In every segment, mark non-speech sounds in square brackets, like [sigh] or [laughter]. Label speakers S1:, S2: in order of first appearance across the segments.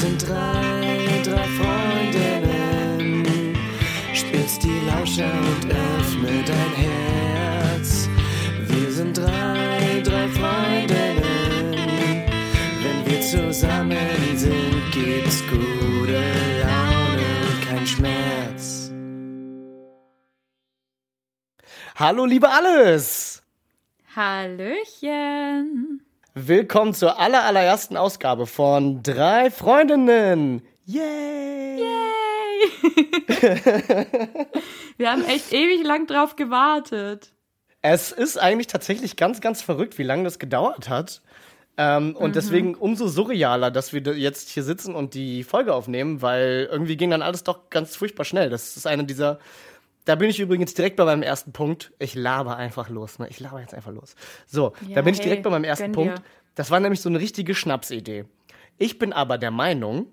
S1: sind drei, drei Freundinnen. Spitz die Lauscher und öffne dein Herz. Wir sind drei, drei Freundinnen. Wenn wir zusammen sind, gibt's gute Laune und kein Schmerz.
S2: Hallo, liebe Alles!
S3: Hallöchen!
S2: Willkommen zur aller, allerersten Ausgabe von Drei Freundinnen! Yay!
S3: Yay! [laughs] Wir haben echt ewig lang drauf gewartet.
S2: Es ist eigentlich tatsächlich ganz, ganz verrückt, wie lange das gedauert hat. Ähm, und mhm. deswegen umso surrealer, dass wir jetzt hier sitzen und die Folge aufnehmen, weil irgendwie ging dann alles doch ganz furchtbar schnell. Das ist eine dieser. Da bin ich übrigens direkt bei meinem ersten Punkt. Ich laber einfach los, ne? Ich laber jetzt einfach los. So, ja, da bin ich direkt bei meinem ersten Punkt. Dir. Das war nämlich so eine richtige Schnapsidee. Ich bin aber der Meinung,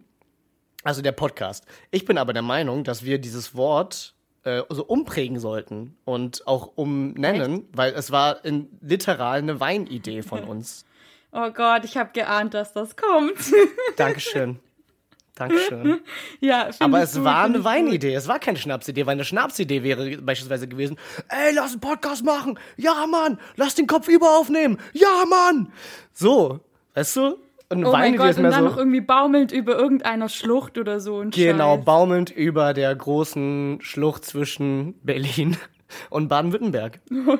S2: also der Podcast, ich bin aber der Meinung, dass wir dieses Wort äh, so umprägen sollten und auch umnennen, Echt? weil es war in, literal eine Weinidee von [laughs] uns.
S3: Oh Gott, ich habe geahnt, dass das kommt.
S2: Dankeschön. Dankeschön. [laughs] ja, Aber es war eine Weinidee, es war keine Schnapsidee, weil eine Schnapsidee wäre beispielsweise gewesen, ey, lass einen Podcast machen. Ja, Mann, lass den Kopf über aufnehmen. Ja, Mann. So, weißt du?
S3: Und oh Weinidee mein Gott, und dann so, noch irgendwie baumelnd über irgendeiner Schlucht oder so.
S2: genau, Scheiß. baumelnd über der großen Schlucht zwischen Berlin [laughs] und Baden-Württemberg. [laughs]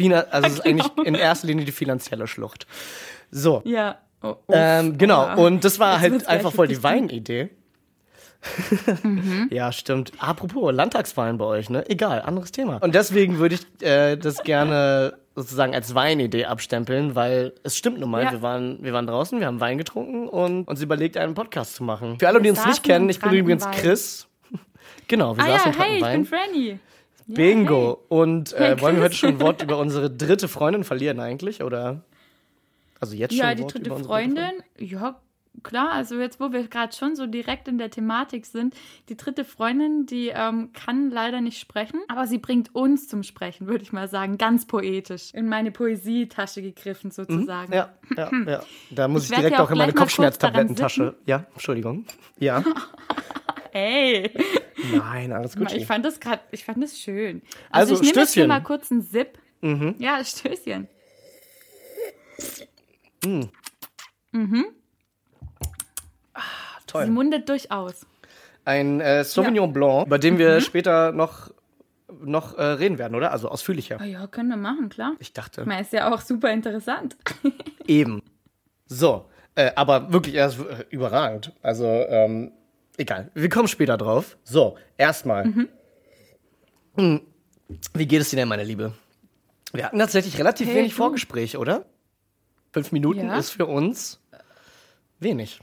S2: Also es ist genau. eigentlich in erster Linie die finanzielle Schlucht. So.
S3: Ja.
S2: Oh, ähm, genau, oh. und das war Jetzt halt einfach voll die Weinidee. mhm. [laughs] Ja, stimmt. Apropos Landtagswahlen bei euch, ne? Egal, anderes Thema. Und deswegen würde ich äh, das gerne sozusagen als Weinidee abstempeln, weil es stimmt nun mal, ja. wir, waren, wir waren draußen, wir haben Wein getrunken und uns überlegt, einen Podcast zu machen. Für alle, die uns nicht kennen, ich bin übrigens Chris. [laughs] genau, wir
S3: ah, saßen ja, hey, ich bin Franny.
S2: Bingo. Ja, hey. Und äh, wollen wir heute schon ein Wort [laughs] über unsere dritte Freundin verlieren eigentlich, oder? Also jetzt schon.
S3: Ja, die dritte Freundin, ja, klar, also jetzt, wo wir gerade schon so direkt in der Thematik sind, die dritte Freundin, die ähm, kann leider nicht sprechen, aber sie bringt uns zum Sprechen, würde ich mal sagen, ganz poetisch. In meine Poesietasche gegriffen sozusagen.
S2: Mhm, ja, ja, ja. Da muss ich, ich direkt auch in meine Kopfschmerztablettentasche. Ja, Entschuldigung. Ja. [laughs]
S3: Ey.
S2: Nein, alles gut.
S3: Ich fand das gerade, ich fand das schön. Also, also ich nehme jetzt hier mal kurz einen Sip. Mhm. Ja, Stößchen. Mhm. Mhm. Ah, toll. Sie mundet durchaus.
S2: Ein äh, Sauvignon ja. Blanc, über den wir mhm. später noch noch äh, reden werden, oder? Also ausführlicher.
S3: Oh ja, können wir machen, klar.
S2: Ich dachte.
S3: Meine, ist ja auch super interessant. [laughs]
S2: Eben. So, äh, aber wirklich erst äh, überragend. Also, ähm, egal. Wir kommen später drauf. So, erstmal. Mhm. Hm. Wie geht es dir denn, meine Liebe? Wir hatten tatsächlich relativ hey, wenig du. Vorgespräch, oder? Fünf Minuten ja. ist für uns wenig.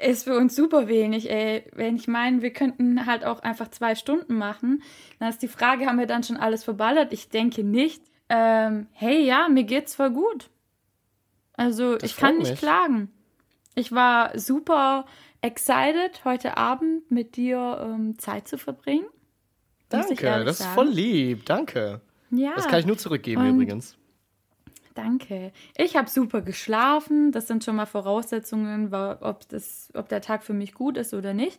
S3: Ist für uns super wenig, ey. Wenn ich meine, wir könnten halt auch einfach zwei Stunden machen. Dann ist die Frage, haben wir dann schon alles verballert? Ich denke nicht. Ähm, hey, ja, mir geht's voll gut. Also, das ich kann nicht mich. klagen. Ich war super excited, heute Abend mit dir ähm, Zeit zu verbringen.
S2: Danke, das ist voll lieb. Danke. Ja. Das kann ich nur zurückgeben Und übrigens.
S3: Danke. Ich habe super geschlafen. Das sind schon mal Voraussetzungen, ob, das, ob der Tag für mich gut ist oder nicht.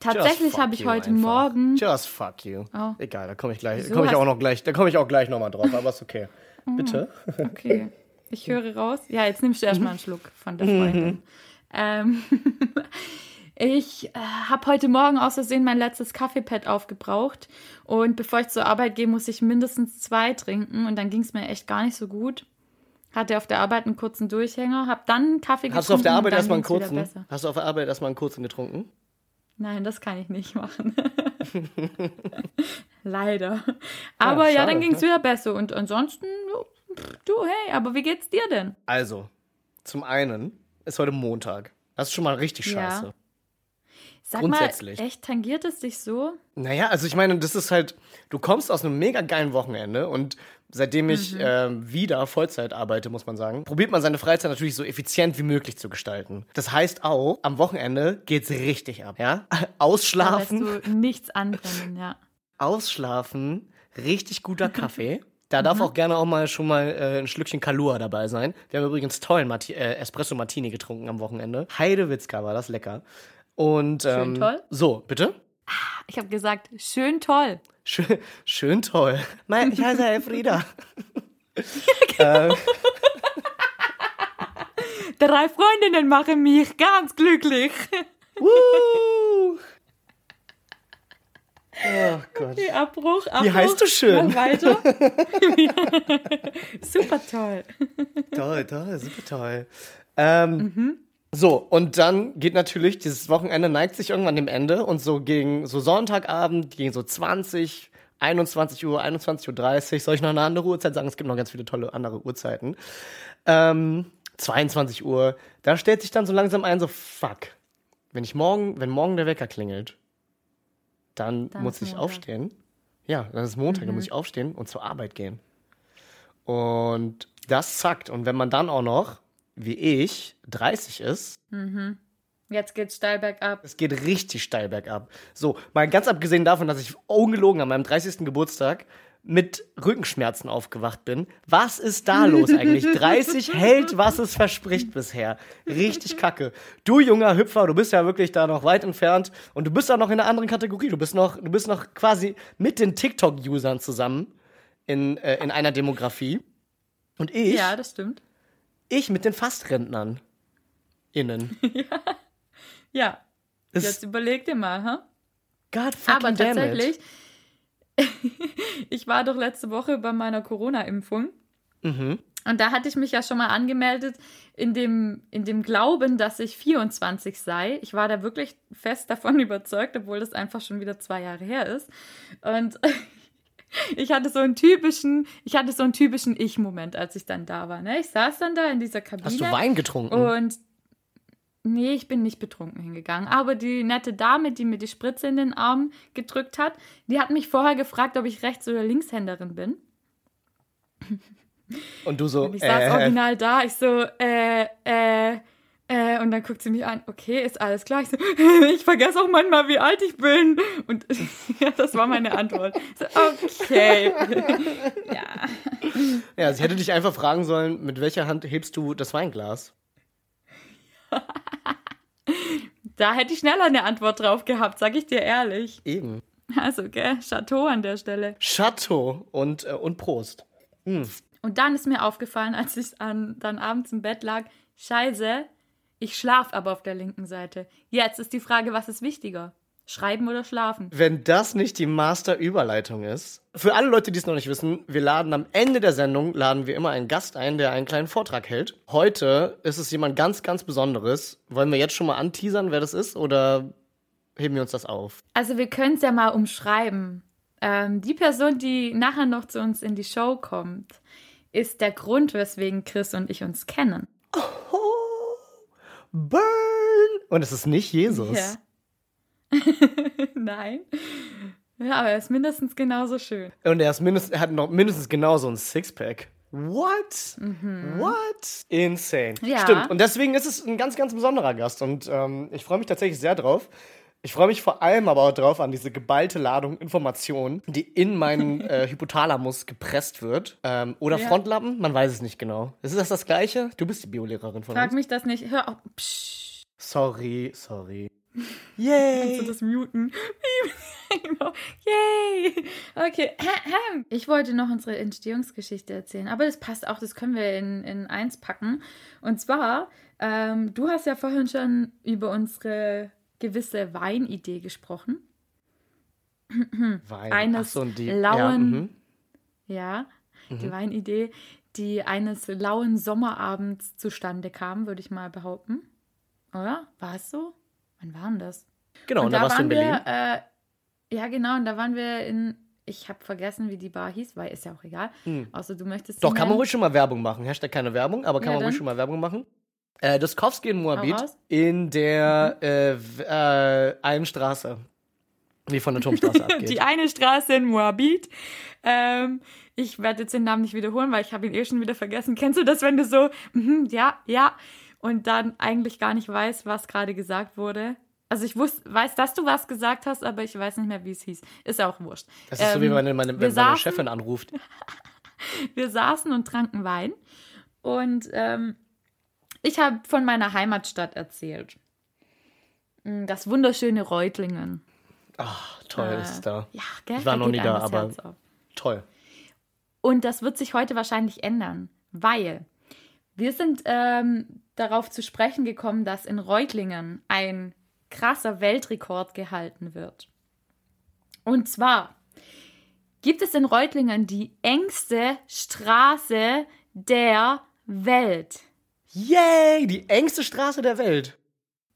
S3: Tatsächlich habe ich heute einfach. Morgen.
S2: Just fuck you. Oh. Egal, da komme ich gleich. So ich auch noch gleich. Da komme ich auch gleich nochmal drauf. Aber ist okay. [laughs] Bitte.
S3: Okay. Ich höre raus. Ja, jetzt nimmst du erstmal einen Schluck von der Freundin. ähm, [laughs] ich äh, habe heute Morgen aus Versehen mein letztes Kaffeepad aufgebraucht. Und bevor ich zur Arbeit gehe, muss ich mindestens zwei trinken. Und dann ging es mir echt gar nicht so gut. Hatte auf der Arbeit einen kurzen Durchhänger, hab dann einen Kaffee getrunken.
S2: Hast du auf der Arbeit erstmal einen kurzen? Hast du auf der Arbeit erstmal einen kurzen getrunken?
S3: Nein, das kann ich nicht machen. [laughs] Leider. Aber ja, ja dann ging es ne? wieder besser. Und ansonsten, du, hey, aber wie geht's dir denn?
S2: Also, zum einen ist heute Montag. Das ist schon mal richtig scheiße. Ja.
S3: Sag Grundsätzlich. mal, echt tangiert es dich so?
S2: Naja, also ich meine, das ist halt, du kommst aus einem mega geilen Wochenende und seitdem ich mhm. äh, wieder Vollzeit arbeite, muss man sagen, probiert man seine Freizeit natürlich so effizient wie möglich zu gestalten. Das heißt auch, am Wochenende geht's richtig ab, ja? [laughs] Ausschlafen.
S3: Da du nichts anbrennen, ja.
S2: Ausschlafen, richtig guter [laughs] Kaffee. Da
S3: Mhm.
S2: darf auch gerne auch mal schon mal äh, ein Schlückchen Kalua dabei sein. Wir haben übrigens tollen Marti äh, Espresso Martini getrunken am Wochenende. Heidewitzka war das lecker. Und ähm,
S3: toll?
S2: So, bitte?
S3: Ich habe gesagt, schön toll.
S2: Schön, schön toll. Mein, ich heiße Elfrieda.
S3: Drei Freundinnen machen mich ganz glücklich.
S2: Woo! Oh Gott.
S3: Abbruch, Abbruch.
S2: Wie heißt du schön?
S3: Mach weiter. [laughs] Super toll.
S2: Toll, toll, super toll. Ähm,
S3: Mhm.
S2: So, und dann geht natürlich, dieses Wochenende neigt sich irgendwann dem Ende und so gegen so Sonntagabend, gegen so 20, 21 Uhr, 21.30 Uhr, soll ich noch eine andere Uhrzeit sagen? Es gibt noch ganz viele tolle andere Uhrzeiten. Ähm, 22 Uhr, da stellt sich dann so langsam ein, so fuck, wenn ich morgen, wenn morgen der Wecker klingelt, dann,
S3: Dann
S2: muss ich
S3: Montag.
S2: aufstehen. Ja, dann ist Montag, dann muss ich aufstehen und zur Arbeit gehen. Und das zackt. Und wenn man dann auch noch, wie ich, 30 ist,
S3: Jetzt geht's steil bergab.
S2: es geht richtig steil bergab. So, mal ganz abgesehen davon, dass ich ungelogen an meinem 30. Geburtstag mit Rückenschmerzen aufgewacht bin. Was ist da los eigentlich? [laughs] 30 hält, was es verspricht [laughs] bisher. Richtig kacke. Du junger Hüpfer, du bist ja wirklich da noch weit entfernt und du bist auch noch in einer anderen Kategorie. Du bist noch, du bist noch quasi mit den TikTok-Usern zusammen in, äh, in einer Demografie. Und ich,
S3: Ja, das stimmt.
S2: Ich mit den Fastrentnern. Innen. [laughs]
S3: Ja.
S2: Es-
S3: Jetzt überleg dir mal, ha?
S2: God fucking
S3: Aber tatsächlich, [laughs] ich war doch letzte Woche bei meiner Corona-Impfung.
S2: Mhm.
S3: Und da hatte ich mich ja schon mal angemeldet in dem, in dem Glauben, dass ich 24 sei. Ich war da wirklich fest davon [laughs] überzeugt, obwohl das einfach schon wieder zwei Jahre her ist. Und ich hatte so einen typischen, ich hatte so einen typischen Ich-Moment, als ich dann da war. Ne? Ich saß dann da in dieser Kabine.
S2: Hast du Wein getrunken?
S3: Und nee, ich bin nicht betrunken hingegangen. Aber die nette Dame, die mir die Spritze in den Arm gedrückt hat, die hat mich vorher gefragt, ob ich Rechts- oder Linkshänderin bin.
S2: Und du so,
S3: Und ich saß
S2: äh,
S3: original da, ich so, äh, äh, äh, und dann guckt sie mich an, okay, ist alles klar. Ich so, [laughs] ich vergesse auch manchmal, wie alt ich bin. Und [laughs] ja, das war meine Antwort. So, okay. [laughs] ja.
S2: ja, sie hätte dich einfach fragen sollen, mit welcher Hand hebst du das Weinglas?
S3: Da hätte ich schneller eine Antwort drauf gehabt, sag ich dir ehrlich.
S2: Eben.
S3: Also, gell, Chateau an der Stelle.
S2: Chateau und, äh, und Prost.
S3: Und dann ist mir aufgefallen, als ich an, dann abends im Bett lag, scheiße, ich schlaf aber auf der linken Seite. Jetzt ist die Frage, was ist wichtiger? Schreiben oder schlafen?
S2: Wenn das nicht die Master-Überleitung ist. Für alle Leute, die es noch nicht wissen, wir laden am Ende der Sendung, laden wir immer einen Gast ein, der einen kleinen Vortrag hält. Heute ist es jemand ganz, ganz Besonderes. Wollen wir jetzt schon mal anteasern, wer das ist, oder heben wir uns das auf?
S3: Also wir können es ja mal umschreiben. Ähm, die Person, die nachher noch zu uns in die Show kommt, ist der Grund, weswegen Chris und ich uns kennen.
S2: Burn! Und es ist nicht Jesus.
S3: Ja. [laughs] Nein. Ja, aber er ist mindestens genauso schön.
S2: Und er, ist mindestens, er hat noch mindestens genauso ein Sixpack. What? What? Insane.
S3: Mhm. Ja.
S2: Stimmt. Und deswegen ist es ein ganz, ganz besonderer Gast. Und ähm, ich freue mich tatsächlich sehr drauf. Ich freue mich vor allem aber auch drauf an diese geballte Ladung Informationen, die in meinen [laughs] äh, Hypothalamus gepresst wird. Ähm, oder
S3: Ja.
S2: Frontlappen, man weiß es nicht genau. Ist das das Gleiche? Du bist die Biolehrerin von
S3: Frag
S2: uns.
S3: mich das nicht. Hör auf. Psch.
S2: Sorry, sorry. [laughs]
S3: Kannst du
S2: Yay!
S3: das muten? [laughs] Yay! Okay. Ich wollte noch unsere Entstehungsgeschichte erzählen, aber das passt auch, das können wir in, in eins packen. Und zwar, ähm, du hast ja vorhin schon über unsere gewisse Weinidee gesprochen.
S2: Wein.
S3: Eines
S2: so, die,
S3: lauen-
S2: Ja, mhm.
S3: Ja, die Weinidee, die eines lauen Sommerabends zustande kam, würde ich mal behaupten. Oder? War es so? Wann war denn das?
S2: Genau, und, da warst du in Berlin.
S3: wir, äh, ja genau, und da waren wir in, ich habe vergessen, wie die Bar hieß, weil ist ja auch egal. Außer du möchtest.
S2: Doch, kann man ruhig schon mal Werbung machen. Hashtag keine Werbung, aber kann
S3: Ja,
S2: man ruhig schon mal Werbung machen. Äh, das Kowski in Moabit in der äh, w- äh, einen Straße, die von der Turmstraße [laughs] abgeht.
S3: Die eine Straße in Moabit. Ähm, ich werde jetzt den Namen nicht wiederholen, weil ich habe ihn eh schon wieder vergessen. Kennst du das, wenn du so, mhm, ja, ja, und dann eigentlich gar nicht weißt, was gerade gesagt wurde? Also ich wusste, weiß, dass du was gesagt hast, aber ich weiß nicht mehr, wie es hieß. Ist auch wurscht.
S2: das ist so, wie
S3: Ähm,
S2: meine, meine, wenn meine
S3: saßen-
S2: Chefin anruft. [laughs]
S3: wir saßen und tranken Wein und ähm, ich habe von meiner Heimatstadt erzählt. Mm, Das wunderschöne Reutlingen.
S2: Ach, toll
S3: Äh,
S2: ist da.
S3: Ja, gell?
S2: Ich war noch
S3: geht
S2: nie da, aber-. Toll.
S3: Und das wird sich heute wahrscheinlich ändern, weil wir sind ähm, darauf zu sprechen gekommen, dass in Reutlingen ein krasser Weltrekord gehalten wird. Und zwar gibt es in Reutlingen die engste Straße der Welt.
S2: Yay, die engste Straße der Welt.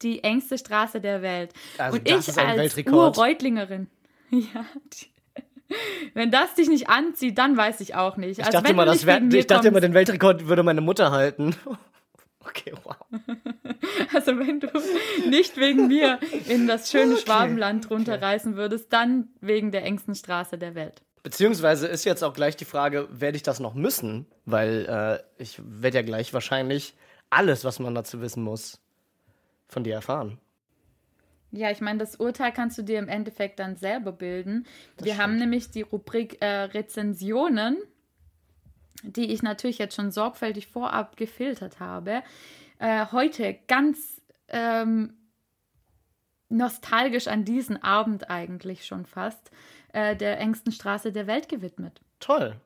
S3: Die engste Straße der Welt.
S2: Also
S3: Und
S2: das
S3: ich
S2: ist ein
S3: als
S2: Weltrekord.
S3: Urreutlingerin. [laughs] Ja. die- Wenn das dich nicht anzieht, dann weiß ich auch nicht.
S2: Ich
S3: Also
S2: dachte
S3: wenn
S2: immer, das wär, ich dachte immer, den Weltrekord würde meine Mutter halten. [laughs] Okay, wow. [laughs]
S3: Also wenn du nicht wegen mir in das schöne Schwabenland runterreißen würdest, dann wegen der engsten Straße der Welt.
S2: Beziehungsweise ist jetzt auch gleich die Frage, werde ich das noch müssen? Weil äh, ich werde ja gleich wahrscheinlich alles, was man dazu wissen muss, von dir erfahren.
S3: Ja, ich meine, das Urteil kannst du dir im Endeffekt dann selber bilden. Wir haben nämlich die Rubrik äh, Rezensionen, die ich natürlich jetzt schon sorgfältig vorab gefiltert habe, äh, heute ganz ähm, nostalgisch an diesen Abend eigentlich schon fast äh, der engsten Straße der Welt gewidmet.
S2: Toll.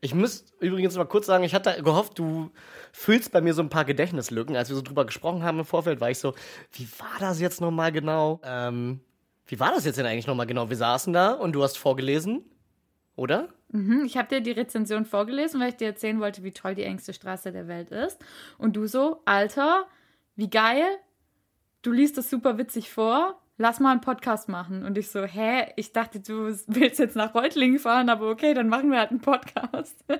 S2: Ich muss übrigens mal kurz sagen, ich hatte gehofft, du füllst bei mir so ein paar Gedächtnislücken. Als wir so drüber gesprochen haben im Vorfeld, war ich so, wie war das jetzt nochmal genau? Ähm, wie war das jetzt denn eigentlich nochmal genau? Wir saßen da und du hast vorgelesen, oder?
S3: Mhm, ich habe dir die Rezension vorgelesen, weil ich dir erzählen wollte, wie toll die engste Straße der Welt ist. Und du so, Alter, wie geil, du liest das super witzig vor, lass mal einen Podcast machen. Und ich so, hä, ich dachte, du willst jetzt nach Reutlingen fahren, aber okay, dann machen wir halt einen Podcast. [laughs]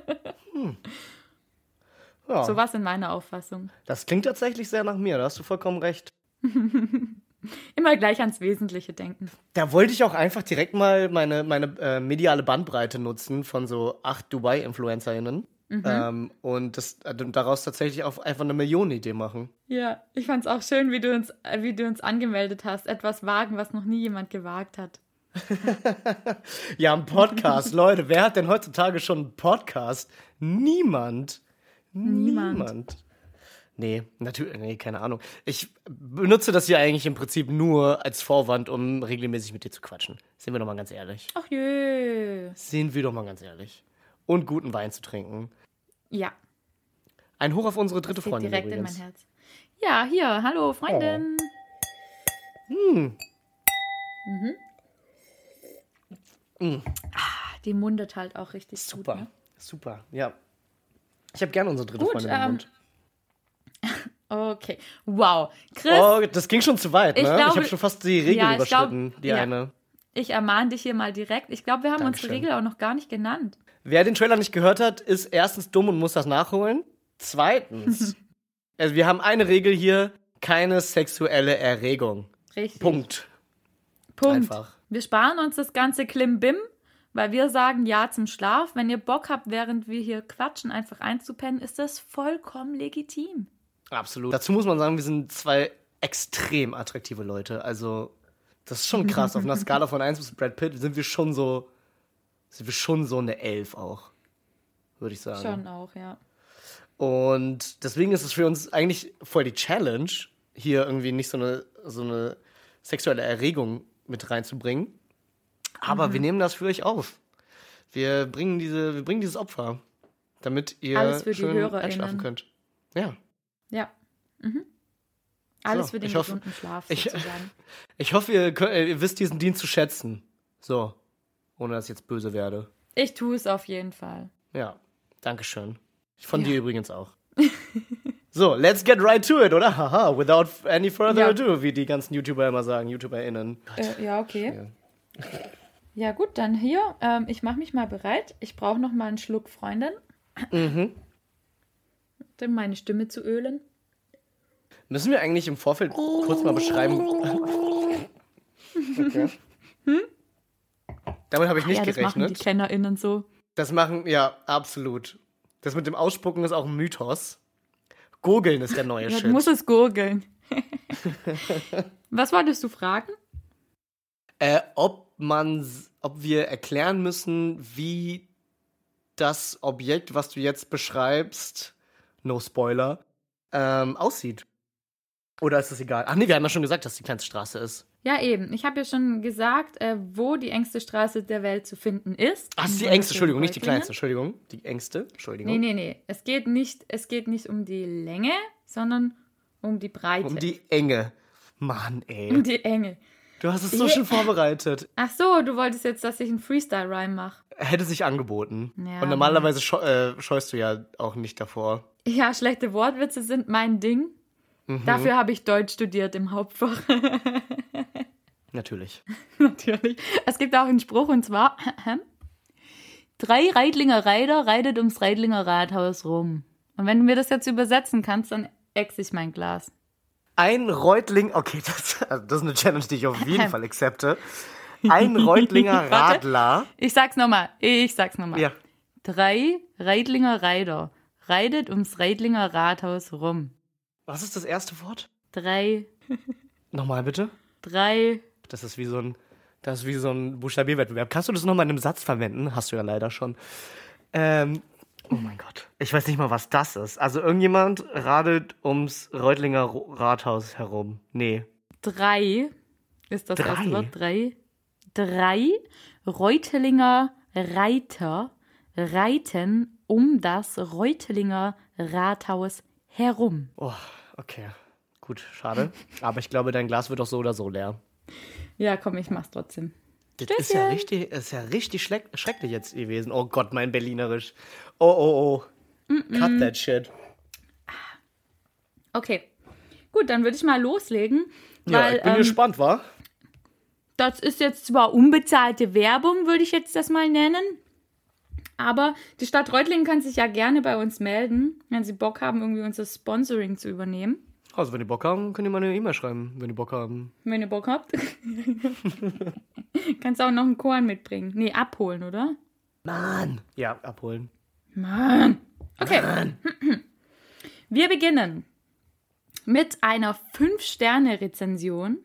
S2: Ja.
S3: So war es in meiner Auffassung.
S2: Das klingt tatsächlich sehr nach mir, da hast du vollkommen recht. [laughs]
S3: Immer gleich ans Wesentliche denken.
S2: Da wollte ich auch einfach direkt mal meine, meine äh, mediale Bandbreite nutzen von so acht Dubai-InfluencerInnen. Ähm, und das, äh, daraus tatsächlich auch einfach eine Millionenidee machen.
S3: Ja, ich fand es auch schön, wie du, uns, äh, wie du uns angemeldet hast. Etwas wagen, was noch nie jemand gewagt hat. [laughs]
S2: Ja, ein Podcast, Leute. Wer hat denn heutzutage schon einen Podcast? Niemand.
S3: Niemand.
S2: Niemand. Nee, natürlich, nee, keine Ahnung. Ich benutze das hier eigentlich im Prinzip nur als Vorwand, um regelmäßig mit dir zu quatschen. Sind wir doch mal ganz ehrlich.
S3: Ach jö.
S2: Sind wir doch mal ganz ehrlich. Und guten Wein zu trinken.
S3: Ja,
S2: Ein Hoch auf unsere dritte Freundin
S3: direkt
S2: übrigens.
S3: in mein Herz. Ja, hier, hallo Freundin.
S2: Hm.
S3: Ah, Die mundet halt auch richtig
S2: Super,
S3: gut. Ne?
S2: super, ja. Ich habe gerne unsere dritte
S3: Gut,
S2: Freundin im
S3: ähm,
S2: Mund. [laughs]
S3: Okay, wow. Chris,
S2: Oh, das ging schon zu weit, ne?
S3: Ich
S2: Ich,
S3: glaube-
S2: habe schon fast die Regel
S3: Ja, ich glaub-
S2: überschritten, die
S3: ja.
S2: eine.
S3: ich ermahne dich hier mal direkt. Ich glaube, wir haben unsere
S2: Dankeschön.
S3: Regel auch noch gar nicht genannt.
S2: Wer den Trailer nicht gehört hat, ist erstens dumm und muss das nachholen. Zweitens, [laughs] also wir haben eine Regel hier, keine sexuelle Erregung.
S3: Richtig.
S2: Punkt.
S3: Punkt.
S2: Einfach.
S3: Wir sparen uns das ganze Klimbim, weil wir sagen Ja zum Schlaf. Wenn ihr Bock habt, während wir hier quatschen, einfach einzupennen, ist das vollkommen legitim.
S2: Absolut. Dazu muss man sagen, wir sind zwei extrem attraktive Leute. Also, das ist schon krass. Auf einer [laughs] Skala von 1 bis Brad Pitt sind wir schon so, sind wir schon so eine Elf auch. Würde ich sagen.
S3: Schon auch, ja.
S2: Und deswegen ist es für uns eigentlich voll die Challenge, hier irgendwie nicht so eine, so eine sexuelle Erregung mit reinzubringen. Aber
S3: Mhm.
S2: wir nehmen das für euch auf. Wir bringen, diese, wir bringen dieses Opfer, damit ihr schön einschlafen könnt. Ja.
S3: Ja. Mhm. Alles
S2: So,
S3: für den
S2: ich hoffe-
S3: gesunden Schlaf [laughs]
S2: ich-. [laughs] Ich hoffe, ihr, könnt, ihr wisst diesen Dienst zu schätzen. So. Ohne dass ich jetzt böse werde.
S3: Ich tue es auf jeden Fall.
S2: Ja. Dankeschön. Von
S3: Ja.
S2: dir übrigens auch. [laughs] so, let's get right to it, oder? Haha, without any further
S3: Ja.
S2: ado, wie die ganzen YouTuber immer sagen, YouTuberInnen.
S3: Äh, ja, okay. Ja, gut, dann hier. Ähm, ich mache mich mal bereit. Ich brauche noch mal einen Schluck Freundin,
S2: Mhm.
S3: um meine Stimme zu ölen.
S2: Müssen wir eigentlich im Vorfeld kurz mal beschreiben. [laughs] Okay. Damit habe ich nicht
S3: ja, das machen die
S2: gerechnet.
S3: KennerInnen so.
S2: Das machen, ja, absolut. Das mit dem Ausspucken ist auch ein Mythos. Gurgeln ist der neue
S3: Ja, du
S2: Shit.
S3: musst es gurgeln. [laughs] Was wolltest du fragen?
S2: Äh, ob man, ob wir erklären müssen, wie das Objekt, was du jetzt beschreibst, no Spoiler, ähm, aussieht. Oder ist das egal? Ach nee, wir haben ja schon gesagt, dass die kleinste Straße ist.
S3: Ja, eben. Ich habe ja schon gesagt, äh, wo die engste Straße der Welt zu finden ist.
S2: Ach, ist die engste, Entschuldigung, nicht die kleinste, Entschuldigung. Die engste, Entschuldigung.
S3: Nee, nee, nee. Es geht nicht, es geht nicht um die Länge, sondern um die Breite.
S2: Um die Enge. Mann, ey.
S3: Um die Enge.
S2: Du hast es so schön vorbereitet.
S3: Ach so, du wolltest jetzt, dass ich einen Freestyle-Rhyme mache.
S2: Hätte sich angeboten.
S3: Ja,
S2: Und normalerweise scheu äh, scheust du ja auch nicht davor.
S3: Ja, schlechte Wortwitze sind mein Ding.
S2: Mhm.
S3: Dafür habe ich Deutsch studiert im Hauptfach. [laughs]
S2: Natürlich. [laughs]
S3: Natürlich. Es gibt auch einen Spruch und zwar: [clears throat] Drei Reitlinger Reiter reitet ums Reitlinger Rathaus rum. Und wenn du mir das jetzt übersetzen kannst, dann ex ich mein Glas.
S2: Ein Reutling, okay, [laughs] das, also das ist eine Challenge, die ich auf jeden [laughs] Fall akzepte. Ein Reutlinger. Radler.
S3: Ich sag's nochmal. Ich sag's nochmal.
S2: Ja.
S3: Drei Reitlinger Reiter reitet ums Reitlinger Rathaus rum.
S2: Was ist das erste Wort?
S3: Drei,
S2: Nochmal bitte.
S3: drei.
S2: Das ist wie so ein, das ist wie so ein Buchstabierwettbewerb. Kannst du das nochmal in einem Satz verwenden? Hast du ja leider schon. Ähm, oh mein Gott. Ich weiß nicht mal, was das ist. Also irgendjemand radelt ums Reutlinger Rathaus herum. Nee.
S3: Drei ist das
S2: Drei?
S3: erste Wort. Drei. Drei Reutelinger Reiter reiten um das Reutelinger Rathaus herum.
S2: Oh, okay. Gut, schade. Aber ich glaube, dein Glas wird auch so oder so leer.
S3: Ja, komm, ich mach's trotzdem.
S2: Das ist ja
S3: Stößchen.
S2: richtig, ist ja richtig schrecklich jetzt gewesen. Oh Gott, mein Berlinerisch. Oh, oh, oh. Cut that shit.
S3: Okay. Gut, dann würde ich mal loslegen.
S2: Ja,
S3: weil,
S2: ich bin
S3: ähm,
S2: gespannt, wa?
S3: Das ist jetzt zwar unbezahlte Werbung, würde ich jetzt das mal nennen. Aber die Stadt Reutlingen kann sich ja gerne bei uns melden, wenn sie Bock haben, irgendwie unser Sponsoring zu übernehmen.
S2: Also, wenn die Bock haben, könnt ihr mal eine E-Mail schreiben, wenn die Bock haben.
S3: Wenn ihr Bock habt. [laughs] Kannst auch noch einen Korn mitbringen. Nee, abholen, oder?
S2: Mann! Ja, abholen.
S3: Mann. Okay. [clears throat] Wir beginnen mit einer 5-Sterne-Rezension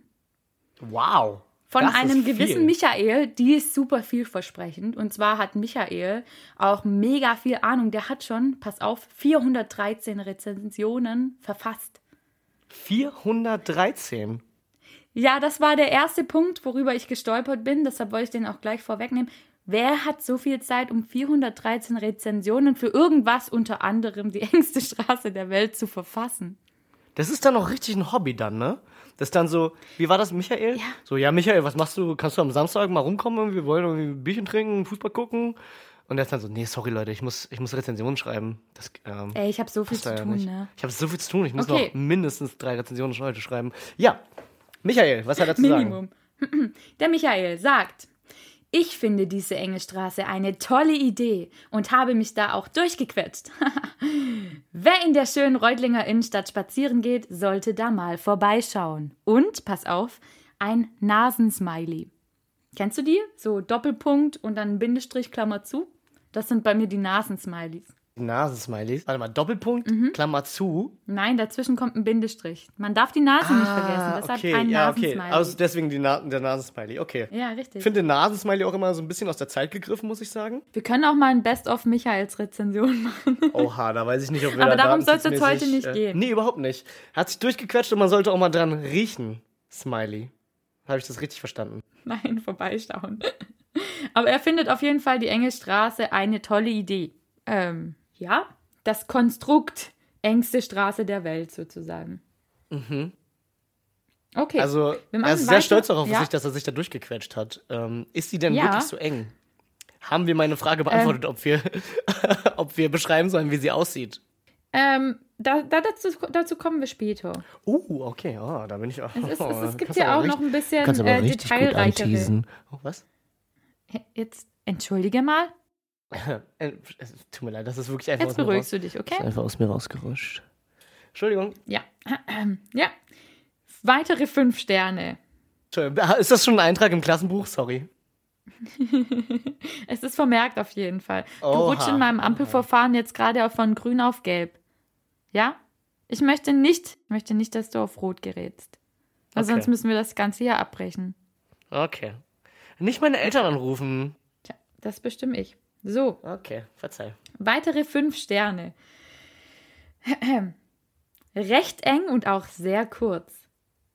S2: Wow!
S3: von
S2: das ist
S3: einem
S2: viel.
S3: gewissen Michael. Die ist super vielversprechend. Und zwar hat Michael auch mega viel Ahnung. Der hat schon, pass auf, 413 Rezensionen verfasst.
S2: 413.
S3: Ja, das war der erste Punkt, worüber ich gestolpert bin. Deshalb wollte ich den auch gleich vorwegnehmen. Wer hat so viel Zeit, um 413 Rezensionen für irgendwas, unter anderem die engste Straße der Welt, zu verfassen?
S2: Das ist dann auch richtig ein Hobby dann, ne? Das ist dann so, wie war das, Michael?
S3: Ja.
S2: So, ja, Michael, was machst du? Kannst du am Samstag mal rumkommen? Wir wollen irgendwie ein Bierchen trinken, Fußball gucken. Und er ist dann so, nee, sorry Leute, ich muss, ich muss Rezensionen schreiben. Das, ähm,
S3: Ey, ich habe so viel zu tun,
S2: nicht.
S3: ne?
S2: Ich habe so viel zu tun, ich muss
S3: Okay.
S2: noch mindestens drei Rezensionen heute schreiben. Ja, Michael, was hat er zu sagen?
S3: Minimum. [clears throat] Der Michael sagt, ich finde diese enge Straße eine tolle Idee und habe mich da auch durchgequetscht. [laughs] Wer in der schönen Reutlinger Innenstadt spazieren geht, sollte da mal vorbeischauen. Und, pass auf, ein Nasensmiley. Kennst du die? So Doppelpunkt und dann Bindestrich, Klammer zu. Das sind bei mir die Nasensmileys.
S2: Nasensmileys. Warte mal, Doppelpunkt,
S3: Mhm.
S2: Klammer zu.
S3: Nein, dazwischen kommt ein Bindestrich. Man darf die Nase nicht vergessen. Deshalb
S2: Ah, okay,
S3: ein
S2: ja, okay. Also deswegen die Na der Nasensmiley, okay.
S3: ja, richtig.
S2: Ich finde Nasensmiley auch immer so ein bisschen aus der Zeit gegriffen, muss ich sagen.
S3: Wir können auch mal ein Best-of Michaels Rezension [laughs] machen.
S2: Oha, da weiß ich nicht, ob wir
S3: Aber
S2: da
S3: darum soll's jetzt
S2: datenschutzmäßig,
S3: heute nicht
S2: äh,
S3: gehen.
S2: Nee, überhaupt nicht. Hat sich durchgequetscht und man sollte auch mal dran riechen. Smiley. Habe ich das richtig verstanden? [laughs]
S3: Nein, vorbeischauen. [laughs] Aber er findet auf jeden Fall die enge Straße eine tolle Idee. Ähm, ja, das Konstrukt engste Straße der Welt sozusagen. Okay.
S2: Also, er ist sehr
S3: weiter.
S2: stolz darauf,
S3: Ja.
S2: sich, dass er sich da durchgequetscht hat. Ähm, ist die denn
S3: Ja.
S2: wirklich so eng? Haben wir meine Frage beantwortet, ob, wir, [laughs] ob wir beschreiben sollen, wie sie aussieht?
S3: ähm, da, da dazu, dazu kommen wir später.
S2: Uh, okay, oh, da bin ich auch.
S3: Es, ist, es, [laughs] es gibt
S2: kannst
S3: ja auch
S2: richtig-
S3: noch ein bisschen
S2: kannst aber
S3: äh, detailreichere.
S2: Oh, was?
S3: Jetzt entschuldige mal. [laughs]
S2: Äh, es tut mir leid, das ist wirklich einfach
S3: Jetzt
S2: aus mir
S3: beruhigst du dich,
S2: ist
S3: okay?
S2: einfach aus mir rausgerutscht. Entschuldigung.
S3: Ja. [clears throat] ja. Weitere fünf Sterne.
S2: Entschuldigung. Ah, Ist das schon ein Eintrag im Klassenbuch? Sorry. [laughs]
S3: Es ist vermerkt auf jeden Fall. Du
S2: Oha.
S3: rutschst in meinem Ampelverfahren jetzt gerade auch von grün auf gelb. Ja? Ich möchte nicht, ich möchte nicht, dass du auf rot gerätst. Weil
S2: Okay.
S3: sonst müssen wir das Ganze hier abbrechen.
S2: Okay. Nicht meine Eltern anrufen.
S3: Tja, das bestimme ich. So,
S2: Okay, verzeih.
S3: weitere fünf Sterne. [clears throat] Recht eng und auch sehr kurz.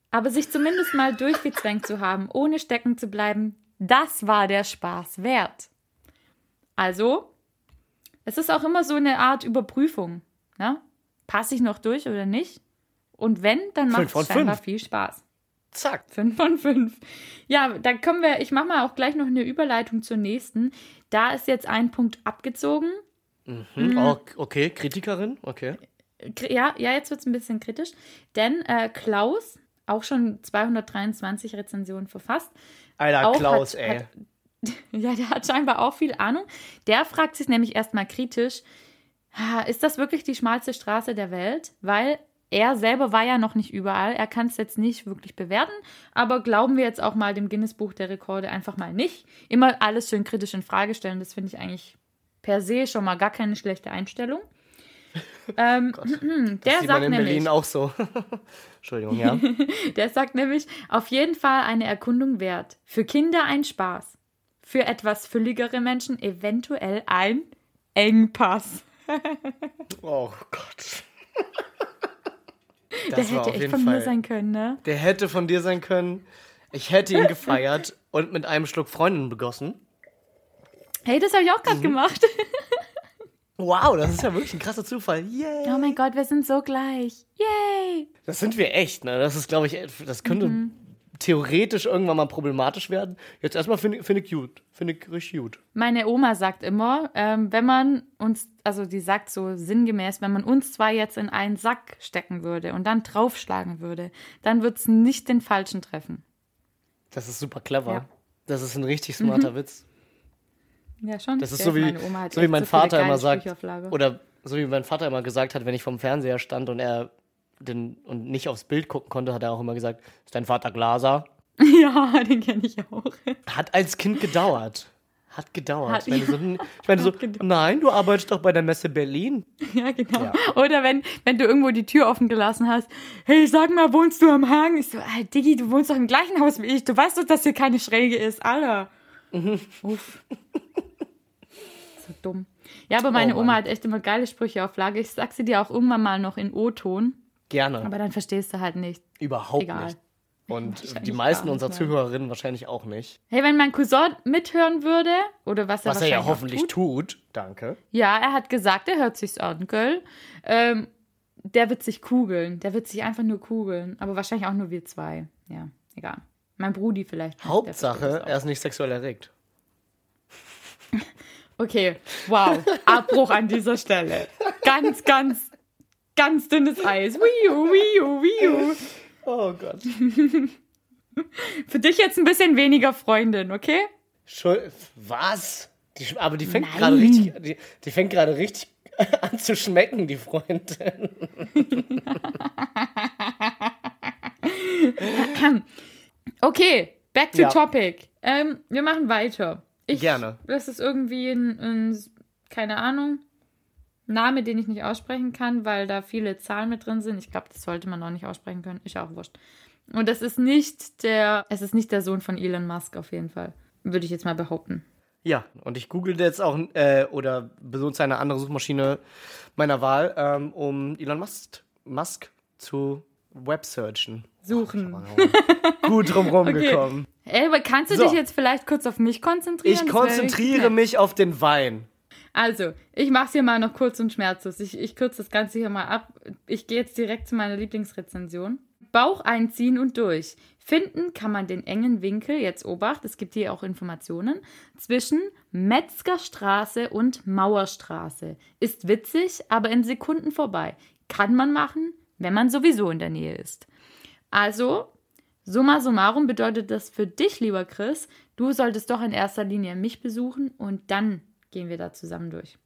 S3: Aber sich zumindest mal durchgezwängt zu haben, ohne stecken zu bleiben, das war der Spaß wert. Also, es ist auch immer so eine Art Überprüfung. Ne? Passe ich noch durch oder nicht? Und wenn, dann macht es scheinbar
S2: fünf.
S3: viel Spaß.
S2: Zack.
S3: Fünf von fünf. Ja, da können wir, ich mache mal auch gleich noch eine Überleitung zur nächsten. Da ist jetzt ein Punkt abgezogen.
S2: Hm, oh, okay, Kritikerin, okay.
S3: Ja, ja, jetzt wird es ein bisschen kritisch. Denn äh, Klaus, auch schon 223 Rezensionen verfasst.
S2: Alter, Klaus,
S3: hat,
S2: ey.
S3: Hat, [laughs] ja, der hat scheinbar auch viel Ahnung. Der fragt sich nämlich erstmal kritisch, "Ah, ist das wirklich die schmalste Straße der Welt? Weil er selber war ja noch nicht überall. Er kann es jetzt nicht wirklich bewerten. Aber glauben wir jetzt auch mal dem Guinness-Buch der Rekorde einfach mal nicht. Immer alles schön kritisch in Frage stellen. Das finde ich eigentlich per se schon mal gar keine schlechte Einstellung. [laughs] ähm, [laughs] der
S2: Sieht man
S3: sagt
S2: in
S3: nämlich,
S2: Berlin auch so. [laughs] Entschuldigung, ja.
S3: der sagt nämlich, auf jeden Fall eine Erkundung wert. Für Kinder ein Spaß. Für etwas fülligere Menschen eventuell ein Engpass. [laughs]
S2: Oh Gott. [laughs]
S3: Der
S2: Das war
S3: hätte echt von mir
S2: Fall.
S3: sein können, ne?
S2: Der hätte von dir sein können. Ich hätte ihn gefeiert [laughs] und mit einem Schluck Freundin begossen.
S3: Hey, das habe ich auch
S2: Mhm.
S3: gerade gemacht.
S2: Wow, das ist ja wirklich ein krasser Zufall. Yay.
S3: Oh mein Gott, wir sind so gleich. Yay!
S2: Das sind wir echt, ne? Das ist, glaube ich, das könnte
S3: Mhm.
S2: Theoretisch irgendwann mal problematisch werden. Jetzt erstmal finde ich, find ich gut. Finde ich richtig gut.
S3: Meine Oma sagt immer, ähm, wenn man uns, also die sagt so sinngemäß, wenn man uns zwei jetzt in einen Sack stecken würde und dann draufschlagen würde, dann wird es nicht den Falschen treffen.
S2: Das ist super clever.
S3: Ja. Mhm.
S2: Das ist ein richtig smarter Witz.
S3: Ja, schon.
S2: Das ist
S3: Ja,
S2: so wie, so wie mein
S3: so
S2: Vater immer sagt, oder so wie mein Vater immer gesagt hat, wenn ich vom Fernseher stand und er den, und nicht aufs Bild gucken konnte, hat er auch immer gesagt, ist dein Vater Glaser? [laughs]
S3: Ja, den kenne ich auch.
S2: Hat als Kind gedauert. Hat gedauert.
S3: Hat-
S2: ich meine, so, ich meine so [laughs] nein, du arbeitest doch bei der Messe Berlin.
S3: Ja, genau.
S2: Ja.
S3: Oder wenn, wenn du irgendwo die Tür offen gelassen hast, hey, sag mal, wohnst du am Hang? Ich so, ah, Diggi, du wohnst doch im gleichen Haus wie ich. Du weißt doch, dass hier keine Schräge ist, Alter.
S2: Mhm.
S3: Uff. so dumm. Ja, aber meine
S2: Oh,
S3: Oma hat echt immer geile Sprüche auf Lage. Ich sag sie dir auch irgendwann mal noch in O-Ton,
S2: Gerne.
S3: aber dann verstehst du halt nicht.
S2: Überhaupt
S3: egal.
S2: nicht. Und [laughs] die meisten unserer. Zuhörerinnen wahrscheinlich auch nicht.
S3: Hey, wenn mein Cousin mithören würde, oder was er
S2: Was er ja hoffentlich
S3: tut,
S2: tut. Danke.
S3: Ja, er hat gesagt, er hört sich's an, gell? Ähm, der wird sich kugeln. Der wird sich einfach nur kugeln. Aber wahrscheinlich auch nur wir zwei. Ja, egal. Mein Brudi vielleicht.
S2: Hauptsache, er ist nicht sexuell erregt. [laughs]
S3: Okay, wow. Abbruch an dieser Stelle. Ganz, ganz, ganz dünnes Eis. Wiu, wiu, wiu.
S2: Oh Gott. [laughs]
S3: Für dich jetzt ein bisschen weniger Freundin, okay?
S2: Schul Was? Die, aber die fängt
S3: Nein.
S2: gerade richtig, die, die fängt gerade richtig [laughs] an zu schmecken, die Freundin. [laughs]
S3: Okay, back to
S2: Ja.
S3: topic. Ähm, wir machen weiter. Ich,
S2: Gerne.
S3: Das ist irgendwie ein, ein, keine Ahnung, Name, den ich nicht aussprechen kann, weil da viele Zahlen mit drin sind. Ich glaube, das sollte man auch nicht aussprechen können. Ist auch wurscht. Und das ist nicht der, es ist nicht der Sohn von Elon Musk auf jeden Fall. Würde ich jetzt mal behaupten.
S2: Ja, und ich googelte jetzt auch äh, oder benutze eine andere Suchmaschine meiner Wahl, ähm, um Elon Musk, Musk zu websearchen.
S3: Suchen.
S2: Gut drumherum [laughs] gekommen.
S3: Ey, aber kannst du
S2: So.
S3: dich jetzt vielleicht kurz auf mich konzentrieren?
S2: Ich konzentriere mich auf den Wein.
S3: Also, ich mache es hier mal noch kurz und schmerzlos. Ich, ich kürze das Ganze hier mal ab. Ich gehe jetzt direkt zu meiner Lieblingsrezension. Bauch einziehen und durch. Finden kann man den engen Winkel, jetzt Obacht, es gibt hier auch Informationen, zwischen Metzgerstraße und Mauerstraße. Ist witzig, aber in Sekunden vorbei. Kann man machen, wenn man sowieso in der Nähe ist. Also, summa summarum bedeutet das für dich, lieber Chris, du solltest doch in erster Linie mich besuchen und dann gehen wir da zusammen durch.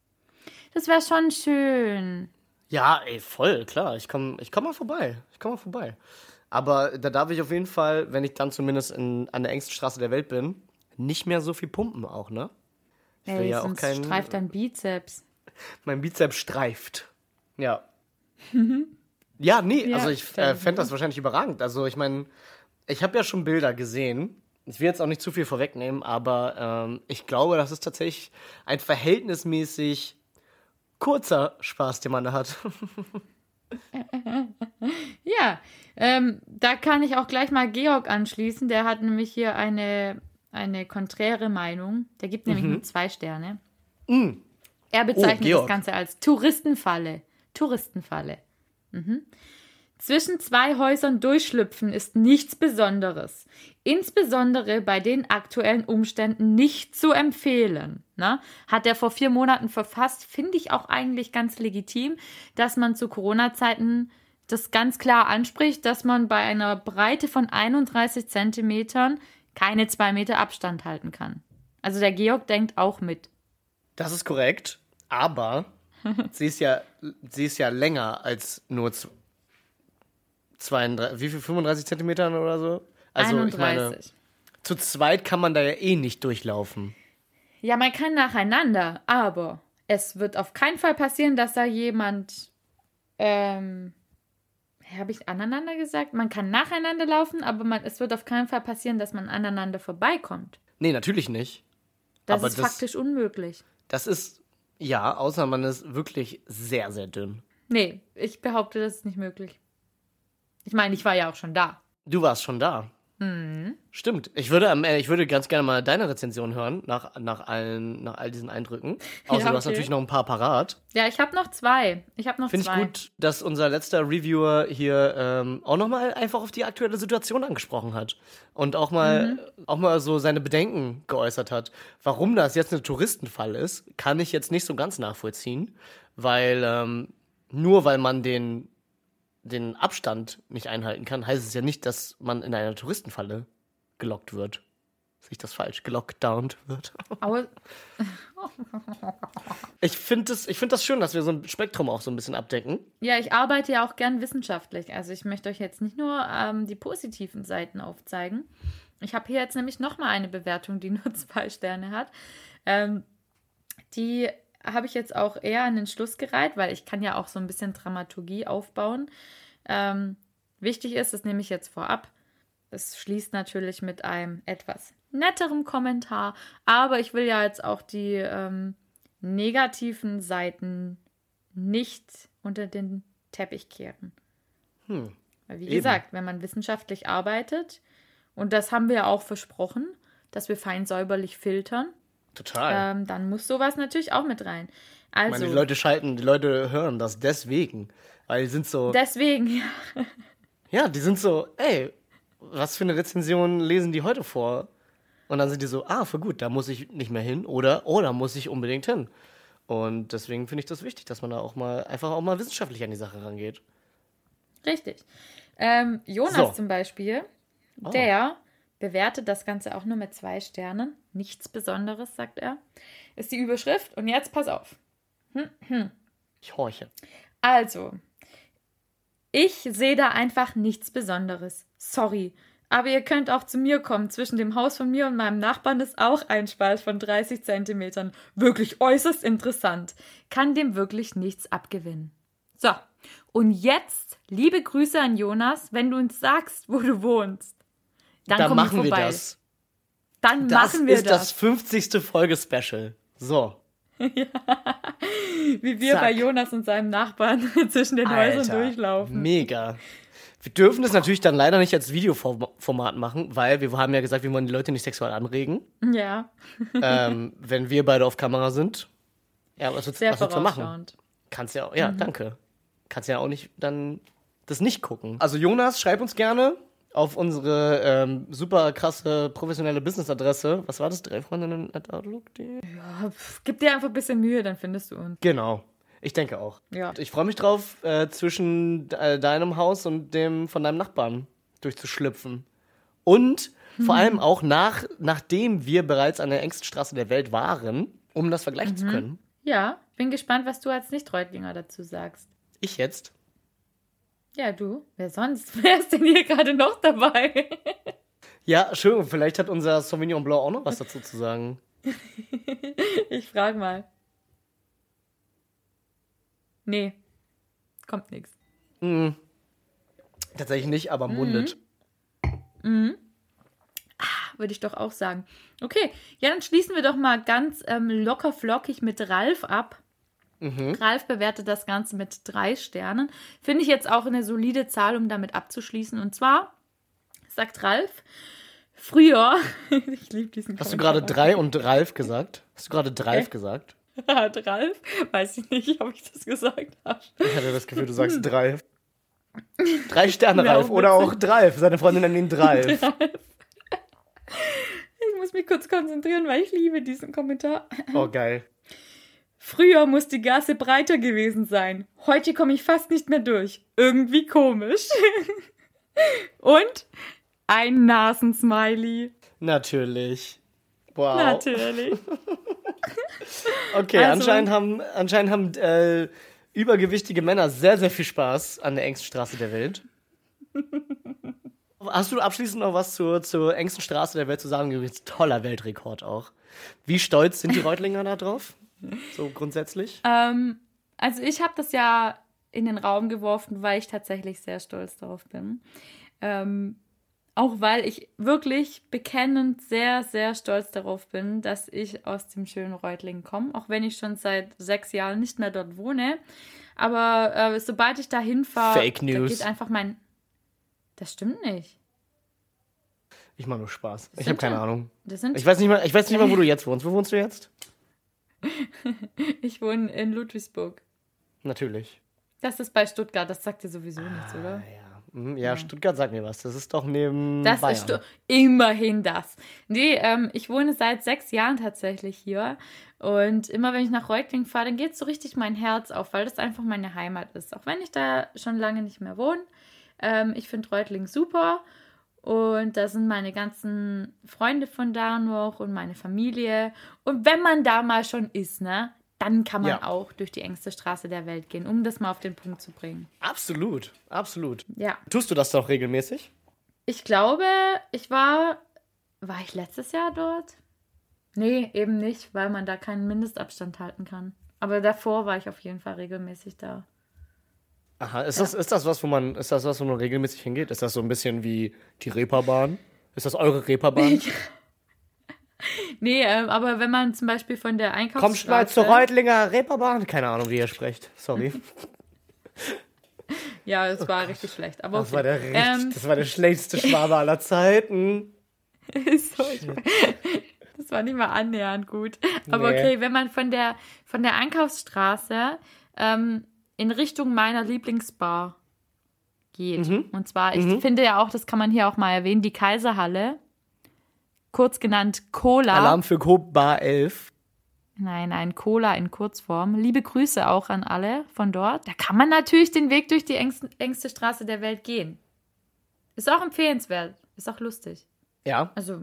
S3: Das wäre schon schön.
S2: Ja, ey, voll, klar. Ich komme ich komm mal vorbei. Ich komme mal vorbei. Aber da darf ich auf jeden Fall, wenn ich dann zumindest in, an der engsten Straße der Welt bin, nicht mehr so viel pumpen auch, ne? Ich will
S3: Ey,
S2: ja auch keinen.
S3: streift dein Bizeps.
S2: Mein Bizeps streift. Ja. [laughs] ja, nee,
S3: Ja,
S2: also ich äh, fände das wahrscheinlich überragend. Also ich meine, ich habe ja schon Bilder gesehen ich will jetzt auch nicht zu viel vorwegnehmen, aber ähm, ich glaube, das ist tatsächlich ein verhältnismäßig kurzer Spaß, den man da hat. [laughs]
S3: Ja, ähm, da kann ich auch gleich mal Georg anschließen. Der hat nämlich hier eine, eine konträre Meinung. Der gibt nämlich nur zwei Sterne. Er bezeichnet das
S2: Georg.
S3: Ganze als Touristenfalle. Touristenfalle. Mhm. Zwischen zwei Häusern durchschlüpfen ist nichts Besonderes. Insbesondere bei den aktuellen Umständen nicht zu empfehlen. Ne? Hat er vor vier Monaten verfasst, finde ich auch eigentlich ganz legitim, dass man zu Corona-Zeiten das ganz klar anspricht, dass man bei einer Breite von 31 Zentimetern keine zwei Meter Abstand halten kann. Also der Georg denkt auch mit.
S2: Das ist korrekt, aber [laughs] sie ist ja, sie ist ja länger als nur z- 32, wie viel, 35 Zentimetern oder so? Also
S3: 31.
S2: ich meine, zu zweit kann man da ja eh nicht durchlaufen.
S3: Ja, man kann nacheinander, aber es wird auf keinen Fall passieren, dass da jemand. Ähm, habe ich aneinander gesagt? Man kann nacheinander laufen, aber man, es wird auf keinen Fall passieren, dass man aneinander vorbeikommt.
S2: Nee, natürlich nicht.
S3: Das
S2: Aber
S3: ist
S2: das-
S3: faktisch unmöglich.
S2: Das ist, ja, außer man ist wirklich sehr, sehr dünn.
S3: Nee, ich behaupte, das ist nicht möglich. Ich meine, ich war ja auch schon da.
S2: Du warst schon da.
S3: Mhm.
S2: Stimmt. Ich würde, ich würde ganz gerne mal deine Rezension hören, nach, nach, allen, nach all diesen Eindrücken. [laughs] Außer
S3: Ja,
S2: du hast
S3: okay.
S2: natürlich noch ein paar parat.
S3: Ja, ich habe noch zwei. Ich habe noch
S2: Finde ich
S3: zwei.
S2: gut, dass unser letzter Reviewer hier ähm, auch nochmal einfach auf die aktuelle Situation angesprochen hat. Und auch mal,
S3: Mhm.
S2: auch mal so seine Bedenken geäußert hat. Warum das jetzt ein Touristenfall ist, kann ich jetzt nicht so ganz nachvollziehen. Weil ähm, nur weil man den, den Abstand nicht einhalten kann, heißt es ja nicht, dass man in einer Touristenfalle gelockt wird. Sehe ich das falsch? Gelockdownt wird.
S3: Aber [laughs]
S2: Ich finde das, ich find das schön, dass wir so ein Spektrum auch so ein bisschen abdecken.
S3: Ja, ich arbeite ja auch gern wissenschaftlich. Also ich möchte euch jetzt nicht nur ähm, die positiven Seiten aufzeigen. Ich habe hier jetzt nämlich nochmal eine Bewertung, die nur [laughs] zwei Sterne hat. Ähm, die habe ich jetzt auch eher an den Schluss gereiht, weil ich kann ja auch so ein bisschen Dramaturgie aufbauen. Ähm, wichtig ist, das nehme ich jetzt vorab, es schließt natürlich mit einem etwas netteren Kommentar, aber ich will ja jetzt auch die ähm, negativen Seiten nicht unter den Teppich kehren.
S2: Hm.
S3: Weil wie
S2: Eben.
S3: gesagt, wenn man wissenschaftlich arbeitet, und das haben wir ja auch versprochen, dass wir fein säuberlich filtern,
S2: Total.
S3: ähm, dann muss sowas natürlich auch mit rein.
S2: Ich
S3: Also,
S2: meine, die Leute schalten, die Leute hören das deswegen. Weil die sind so,
S3: deswegen, ja,
S2: ja, die sind so, ey, was für eine Rezension lesen die heute vor? Und dann sind die so, ah, für gut, da muss ich nicht mehr hin oder, oh, da muss ich unbedingt hin. Und deswegen finde ich das wichtig, dass man da auch mal, einfach auch mal wissenschaftlich an die Sache rangeht.
S3: richtig. Ähm, Jonas
S2: So.
S3: zum Beispiel,
S2: Oh.
S3: der bewertet das Ganze auch nur mit zwei Sternen. Nichts Besonderes, sagt er. Ist die Überschrift. Und jetzt pass auf.
S2: Ich horche.
S3: Also, ich sehe da einfach nichts Besonderes. Sorry. Aber ihr könnt auch zu mir kommen. Zwischen dem Haus von mir und meinem Nachbarn ist auch ein Spalt von 30 Zentimetern. Wirklich äußerst interessant. Kann dem wirklich nichts abgewinnen. So. Und jetzt, liebe Grüße an Jonas, wenn du uns sagst, wo du wohnst. Dann
S2: Dann machen wir
S3: vorbei.
S2: das.
S3: Dann
S2: Das
S3: machen wir
S2: ist
S3: das.
S2: das 50. Folge-Special. So. [laughs]
S3: Wie wir
S2: Zack.
S3: bei Jonas und seinem Nachbarn [laughs] zwischen den Häusern durchlaufen.
S2: Mega. Wir dürfen das natürlich dann leider nicht als Videoformat machen, weil wir haben ja gesagt, wir wollen die Leute nicht sexuell anregen,
S3: Ja, [laughs]
S2: ähm, wenn wir beide auf Kamera sind. Ja, was willst, du machen? Kannst ja auch,
S3: Mhm.
S2: ja, danke. Kannst ja auch nicht dann das nicht gucken. Also Jonas, schreib uns gerne auf unsere ähm, super krasse professionelle Business-Adresse. Was war das? Drei Freundinnen at outlook.de?
S3: Pff, Gib dir einfach ein bisschen Mühe, dann findest du uns.
S2: Genau. Ich denke auch.
S3: Ja.
S2: Ich freue mich drauf, äh, zwischen äh, deinem Haus und dem von deinem Nachbarn durchzuschlüpfen. Und vor allem auch nach, nachdem wir bereits an der engsten Straße der Welt waren, um das vergleichen
S3: Mhm.
S2: zu können.
S3: Ja, bin gespannt, was du als Nicht-Reutlinger dazu sagst.
S2: Ich jetzt.
S3: Ja, du. Wer sonst? [laughs] Wer ist denn hier gerade noch dabei?
S2: Ja, schön. Vielleicht hat unser Sauvignon Blanc auch noch was dazu zu sagen. [laughs]
S3: ich frag mal. Nee. Kommt nix.
S2: Tatsächlich nicht, aber mundet.
S3: würde ich doch auch sagen. Okay, ja, dann schließen wir doch mal ganz ähm, locker flockig mit Ralf ab. Ralf bewertet das Ganze mit drei Sternen. Finde ich jetzt auch eine solide Zahl, um damit abzuschließen. Und zwar sagt Ralf, früher, [laughs] ich liebe diesen
S2: Hast du gerade
S3: Kommentar.
S2: drei und Ralf gesagt? Hast du gerade Dreif
S3: Äh?
S2: gesagt? [laughs]
S3: Hat Ralf? Weiß ich nicht, ob ich das gesagt habe.
S2: Ich hatte das Gefühl, du sagst [laughs] Dreif. Drei Sterne
S3: Wäre
S2: Ralf oder auch Dreif. Seine Freundin nennt ihn Dreif.
S3: Ich muss mich kurz konzentrieren, weil ich liebe diesen Kommentar.
S2: Oh, geil.
S3: Früher muss die Gasse breiter gewesen sein. Heute komme ich fast nicht mehr durch. Irgendwie komisch. [laughs] Und ein Nasensmiley.
S2: Natürlich. Wow.
S3: Natürlich. [laughs]
S2: Okay,
S3: Also-
S2: anscheinend haben, anscheinend haben äh, übergewichtige Männer sehr, sehr viel Spaß an der engsten Straße der Welt. [laughs] Hast du abschließend noch was zur, zur engsten Straße der Welt zu sagen? Übrigens toller Weltrekord auch. Wie stolz sind die Reutlinger da drauf? So grundsätzlich?
S3: Ähm, also ich habe das ja in den Raum geworfen, weil ich tatsächlich sehr stolz darauf bin. Ähm, auch weil ich wirklich bekennend sehr, sehr stolz darauf bin, dass ich aus dem schönen Reutlingen komme, auch wenn ich schon seit sechs Jahren nicht mehr dort wohne. Aber äh, sobald ich da hinfahre, geht einfach mein. Das stimmt nicht.
S2: Ich mache nur Spaß. Ich
S3: Sind
S2: habe keine Ahnung.
S3: Das sind
S2: Ich weiß nicht mal, ich weiß nicht mal, wo du jetzt wohnst. Wo wohnst du jetzt?
S3: Ich wohne in Ludwigsburg.
S2: Natürlich.
S3: Das ist bei Stuttgart, das sagt dir sowieso nichts, oder?
S2: Ah, ja. Ja, Stuttgart sagt mir was. Das ist doch neben
S3: Das
S2: Bayern.
S3: ist Stu- immerhin das. Nee, ähm, ich wohne seit sechs Jahren tatsächlich hier. Und immer wenn ich nach Reutlingen fahre, dann geht so richtig mein Herz auf, weil das einfach meine Heimat ist. Auch wenn ich da schon lange nicht mehr wohne. Ähm, ich finde Reutlingen super. Und da sind meine ganzen Freunde von da noch und meine Familie. Und wenn man da mal schon ist, ne, dann kann man
S2: Ja.
S3: auch durch die engste Straße der Welt gehen, um das mal auf den Punkt zu bringen.
S2: Absolut, absolut.
S3: Ja.
S2: Tust du das doch regelmäßig?
S3: Ich glaube, ich war. War ich letztes Jahr dort? Nee, eben nicht, weil man da keinen Mindestabstand halten kann. Aber davor war ich auf jeden Fall regelmäßig da.
S2: Aha, ist, das, ist das was, wo man, ist das was, wo man regelmäßig hingeht? Ist das so ein bisschen wie die Reeperbahn? Ist das eure Reeperbahn? [laughs]
S3: Nee, ähm, aber wenn man zum Beispiel von der Einkaufsstraße...
S2: Kommt mal zur Reutlinger Reeperbahn? Keine Ahnung, wie ihr sprecht. Sorry. [laughs]
S3: Ja, es war richtig schlecht. Aber
S2: Das
S3: okay.
S2: war der, richtig,
S3: Ähm,
S2: das war der schlechteste Schwabe aller Zeiten. [laughs]
S3: so, das war nicht mal annähernd gut. Aber
S2: Nee.
S3: okay, wenn man von der, von der Einkaufsstraße ähm, in Richtung meiner Lieblingsbar geht.
S2: Mhm.
S3: Und zwar, ich finde ja auch, das kann man hier auch mal erwähnen, die Kaiserhalle, kurz genannt Cola.
S2: Alarm für Coop Bar 11.
S3: Nein, nein, Cola in Kurzform. Liebe Grüße auch an alle von dort. Da kann man natürlich den Weg durch die engste, engste Straße der Welt gehen. Ist auch empfehlenswert. Ist auch lustig.
S2: Ja,
S3: Also,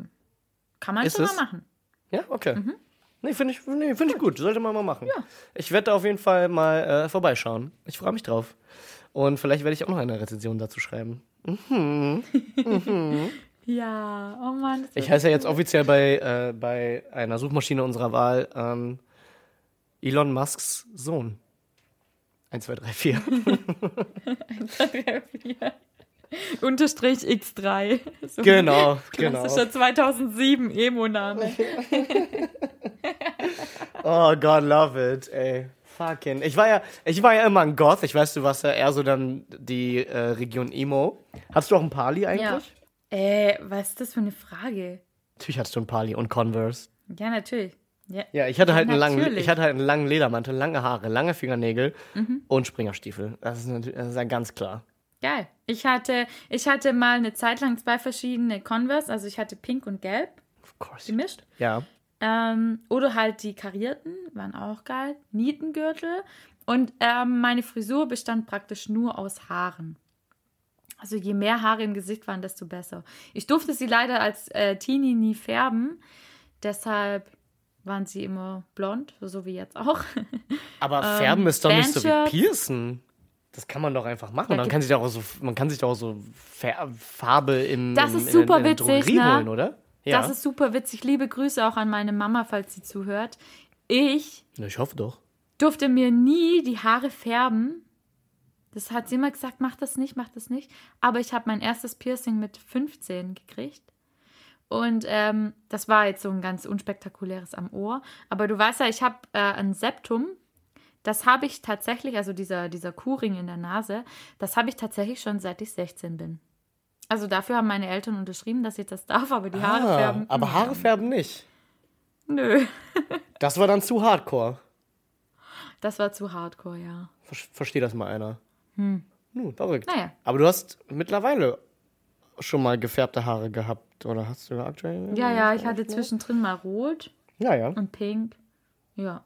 S3: kann man
S2: Ist
S3: schon
S2: es?
S3: mal machen.
S2: ja, okay.
S3: Mhm.
S2: Nee, finde ich, nee, find ich gut. Sollte man mal machen. Ich werde da auf jeden Fall mal äh, vorbeischauen. Ich freue mich drauf. Und vielleicht werde ich auch noch eine Rezension dazu schreiben. [laughs]
S3: Ja, oh Mann.
S2: Ich heiße ja jetzt offiziell bei, äh, bei einer Suchmaschine unserer Wahl ähm, Elon Musks Sohn. 1, 2, 3, 4. [laughs]
S3: Unterstrich X3. [laughs] So
S2: genau, genau.
S3: Klassischer 2007 Emo-Name. [laughs]
S2: Oh God, love it, ey. Fucking. Ich war ja, ich war ja immer ein Goth. Ich weiß, du warst ja eher so dann die äh, Region Emo. Hattest du auch ein Pali eigentlich?
S3: Ja. Äh, was ist das für eine Frage?
S2: Natürlich hattest du ein Pali und Converse.
S3: Ja, natürlich. Ja.
S2: Ja, ich hatte halt einen langen, ich hatte halt einen langen Ledermantel, lange Haare, lange Fingernägel
S3: Mhm.
S2: und Springerstiefel. Das ist natürlich, das ist ja ganz klar.
S3: Geil. Ich hatte, ich hatte mal eine Zeit lang zwei verschiedene Converse. Also ich hatte pink und gelb
S2: Of course.
S3: gemischt.
S2: Ja.
S3: Ähm, oder halt die karierten, waren auch geil. Nietengürtel. Und ähm, meine Frisur bestand praktisch nur aus Haaren. Also je mehr Haare im Gesicht waren, desto besser. Ich durfte sie leider als äh, Teenie nie färben. Deshalb waren sie immer blond, so wie jetzt auch.
S2: Aber [laughs]
S3: Ähm,
S2: färben ist doch nicht so wie. Piercen. Das kann man doch einfach machen.
S3: Ja,
S2: man, kann sich doch auch so, man kann sich doch auch so Farbe im,
S3: Das ist
S2: in,
S3: super
S2: in, der
S3: witzig, ne?
S2: holen, oder? Ja.
S3: Das ist super witzig. Liebe Grüße auch an meine Mama, falls sie zuhört. Ich
S2: ich hoffe doch.
S3: durfte mir nie die Haare färben. Das hat sie immer gesagt, mach das nicht, mach das nicht. Aber ich habe mein erstes Piercing mit 15 gekriegt. Und ähm, das war jetzt so ein ganz unspektakuläres am Ohr. Aber du weißt ja, ich habe äh, ein Septum. Das habe ich tatsächlich, also dieser, dieser Kuhring in der Nase, das habe ich tatsächlich schon seit ich 16 bin. Also dafür haben meine Eltern unterschrieben, dass ich das darf, aber die Haare
S2: Ah,
S3: färben.
S2: aber Haare färben nicht.
S3: Nö. [laughs]
S2: Das war dann zu hardcore.
S3: Das war zu hardcore, ja.
S2: Ver Versteht das mal einer. Hm. Nun, verrückt.
S3: Naja.
S2: Aber du hast mittlerweile schon mal gefärbte Haare gehabt, oder hast du aktuell?
S3: Ja, ja, ich hatte zwischendrin mal rot
S2: Ja, ja.
S3: und pink. Ja.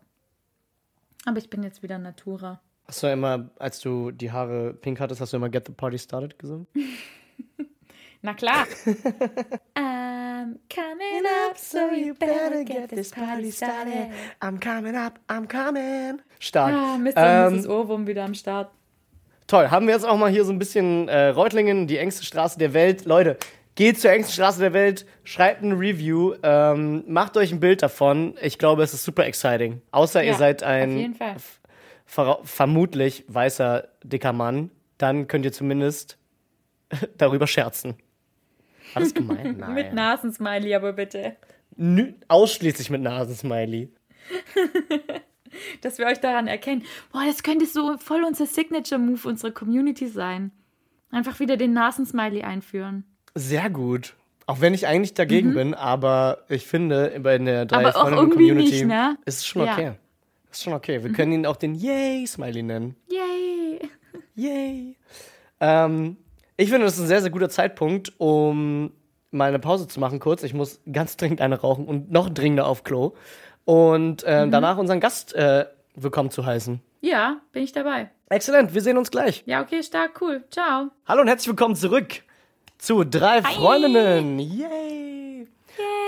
S3: Aber ich bin jetzt wieder Natura.
S2: Hast du immer, als du die Haare pink hattest, hast du immer Get the Party Started gesungen? [laughs]
S3: Na klar. [laughs] I'm coming up, so you better get this party started.
S2: I'm coming up, I'm coming. Stark.
S3: Ah, Mist,
S2: Ähm,
S3: das Ohrwurm wieder am Start.
S2: Toll, haben wir jetzt auch mal hier so ein bisschen äh, Reutlingen, die engste Straße der Welt. Leute, geht zur engsten Straße der Welt, schreibt ein Review, ähm, macht euch ein Bild davon. Ich glaube, es ist super exciting. Außer ihr
S3: Ja,
S2: seid
S3: auf
S2: ein vermutlich weißer, dicker Mann. Dann könnt ihr zumindest [laughs] darüber scherzen. War das gemein? [laughs] Nein.
S3: Mit Nasensmiley, aber bitte.
S2: Nü ausschließlich mit Nasensmiley. [laughs]
S3: Dass wir euch daran erkennen. Boah, das könnte so voll unser Signature-Move unserer Community sein. Einfach wieder den Nasensmiley einführen.
S2: Sehr gut. Auch wenn ich eigentlich dagegen bin, aber ich finde, bei der drei
S3: Mhm.
S2: Freundinnen Community
S3: nicht, ne?
S2: ist es schon
S3: Ja. Mhm.
S2: okay. Ist schon okay. Wir können ihn auch den Yay-Smiley nennen.
S3: Yay! [laughs]
S2: Yay. Ähm, ich finde, das ist ein sehr, sehr guter Zeitpunkt, um mal eine Pause zu machen kurz. Ich muss ganz dringend eine rauchen und noch dringender auf Klo. Und
S3: Mhm.
S2: äh, danach unseren Gast äh, willkommen zu heißen.
S3: Ja, bin ich dabei.
S2: Exzellent, wir sehen uns gleich.
S3: Ja, okay, stark, cool. Ciao.
S2: Hallo und herzlich willkommen zurück zu drei Freundinnen. Yay!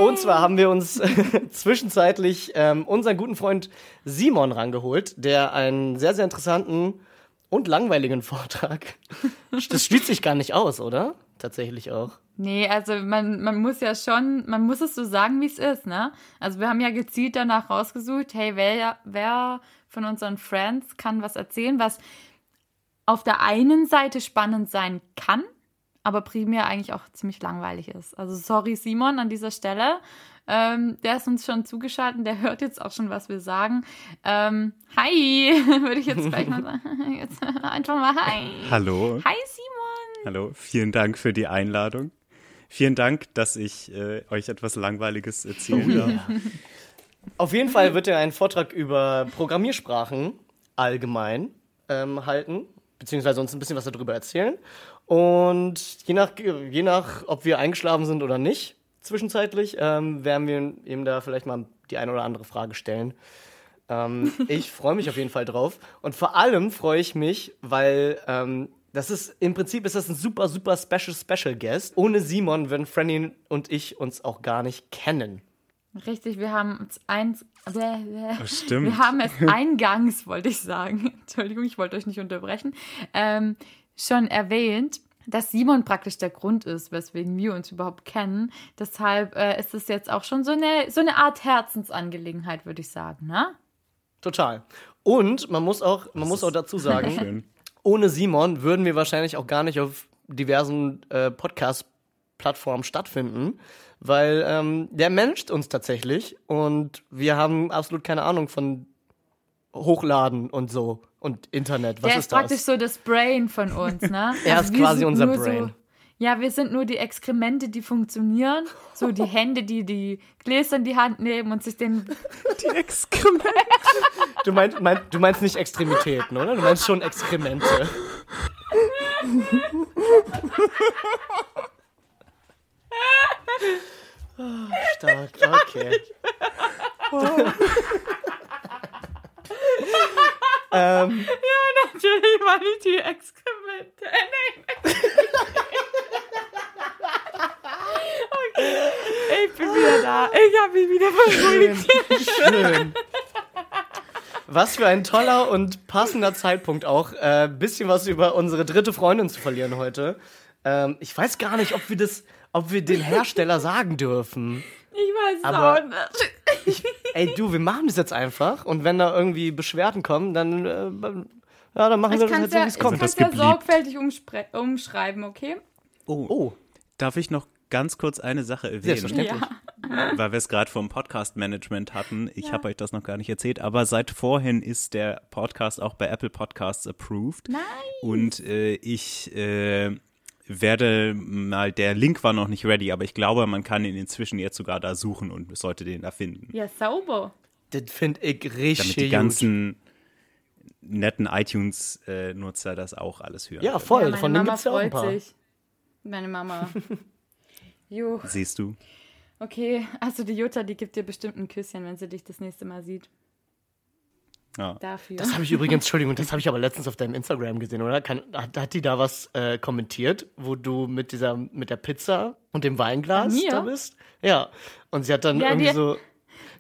S2: Und zwar haben wir uns [laughs] zwischenzeitlich ähm, unseren guten Freund Simon rangeholt, der einen sehr, sehr interessanten und langweiligen [laughs] Vortrag. Das schließt sich gar nicht aus, oder? Tatsächlich auch.
S3: Nee, also man, man muss ja schon, man muss es so sagen, wie es ist, ne? Also wir haben ja gezielt danach rausgesucht, hey, wer, wer von unseren Friends kann was erzählen, was auf der einen Seite spannend sein kann, aber primär eigentlich auch ziemlich langweilig ist. Also sorry Simon an dieser Stelle. Ähm, der ist uns schon zugeschaltet, der hört jetzt auch schon, was wir sagen. Ähm, hi, [laughs] würde ich jetzt gleich mal [laughs] sagen. [laughs] Jetzt einfach mal hi.
S4: Hallo.
S3: Hi Simon.
S4: Hallo, vielen Dank für die Einladung. Vielen Dank, dass ich äh, euch etwas Langweiliges erzählen darf.
S2: Auf jeden Fall wird er einen Vortrag über Programmiersprachen allgemein ähm, halten, beziehungsweise uns ein bisschen was darüber erzählen. Und je nach, je nach, ob wir eingeschlafen sind oder nicht, zwischenzeitlich, ähm, werden wir ihm da vielleicht mal die eine oder andere Frage stellen. Ähm, [laughs] ich freue mich auf jeden Fall drauf. Und vor allem freue ich mich, weil ähm, das ist, im Prinzip ist das ein super, super special, special Guest. Ohne Simon würden Franny und ich uns auch gar nicht kennen.
S3: Richtig, wir haben uns eins. Bäh, bäh.
S4: Oh, stimmt.
S3: Wir haben es eingangs, wollte ich sagen. [laughs] Entschuldigung, ich wollte euch nicht unterbrechen. Ähm, schon erwähnt, dass Simon praktisch der Grund ist, weswegen wir uns überhaupt kennen. Deshalb äh, ist es jetzt auch schon so eine, so eine Art Herzensangelegenheit, würde ich sagen, ne?
S2: Total. Und man muss auch, man muss auch dazu sagen,
S4: Schön.
S2: ohne Simon würden wir wahrscheinlich auch gar nicht auf diversen äh, Podcast-Plattformen stattfinden, weil ähm, der managt uns tatsächlich und wir haben absolut keine Ahnung von Hochladen und so und Internet. Was
S3: der
S2: ist
S3: ist praktisch
S2: das?
S3: so das Brain von uns, ne? [laughs]
S2: Er
S3: Also
S2: ist quasi unser Brain.
S3: So, ja, wir sind nur die Exkremente, die funktionieren. So die Hände, die die Gläser in die Hand nehmen und sich den [laughs]
S4: Die Exkremente.
S2: Du meinst, mein, du meinst nicht Extremitäten, oder? Du meinst schon Exkremente. Oh, [laughs] stark, okay. [laughs] ähm,
S3: Natürlich meine ich die Exkremente. Äh, Nein. okay. Ich bin wieder da. Ich habe mich wieder beruhigt.
S2: schön. Was für ein toller und passender Zeitpunkt auch, äh, bisschen was über unsere dritte Freundin zu verlieren heute. Ähm, ich weiß gar nicht, ob wir das, ob wir den Hersteller sagen dürfen.
S3: Ich weiß es
S2: Aber-
S3: auch nicht.
S2: Ey, du, wir machen das jetzt einfach und wenn da irgendwie Beschwerden kommen, dann, äh, ja, dann machen
S3: Ich
S2: wir das
S3: kann
S2: halt
S3: es
S2: so,
S3: ja,
S2: wie
S3: ich
S2: es kommt.
S3: kann's
S4: das
S3: ja
S4: gebliebt?
S3: sorgfältig umschreiben, okay?
S4: Oh,
S2: Oh,
S4: darf ich noch ganz kurz eine Sache erwähnen?
S3: Ja. [laughs]
S4: weil wir es gerade vom Podcast-Management hatten. Ich habe euch das noch gar nicht erzählt, aber seit vorhin ist der Podcast auch bei Apple Podcasts approved.
S3: Nice.
S4: Und äh, ich äh, werde mal, der Link war noch nicht ready, aber ich glaube, man kann ihn inzwischen jetzt sogar da suchen und sollte den da finden.
S3: Ja, sauber.
S2: Das finde ich richtig
S4: Damit die ganzen netten iTunes-Nutzer das auch alles hören.
S2: Ja, voll.
S3: ja, meine
S2: Von denen
S3: Mama
S2: gibt es ja auch ein
S3: freut
S2: paar.
S3: sich. Meine Mama. [laughs] Jo,
S4: Siehst du?
S3: okay. Also die Jutta, die gibt dir bestimmt ein Küsschen, wenn sie dich das nächste Mal sieht.
S4: Ja.
S3: Dafür.
S2: Das habe ich übrigens, Entschuldigung, das habe ich aber letztens auf deinem Instagram gesehen, oder? Kann, hat, hat die da was äh, kommentiert, wo du mit dieser, mit der Pizza und dem Weinglas da bist? Ja. Und sie hat dann
S3: Ja,
S2: irgendwie
S3: die-
S2: so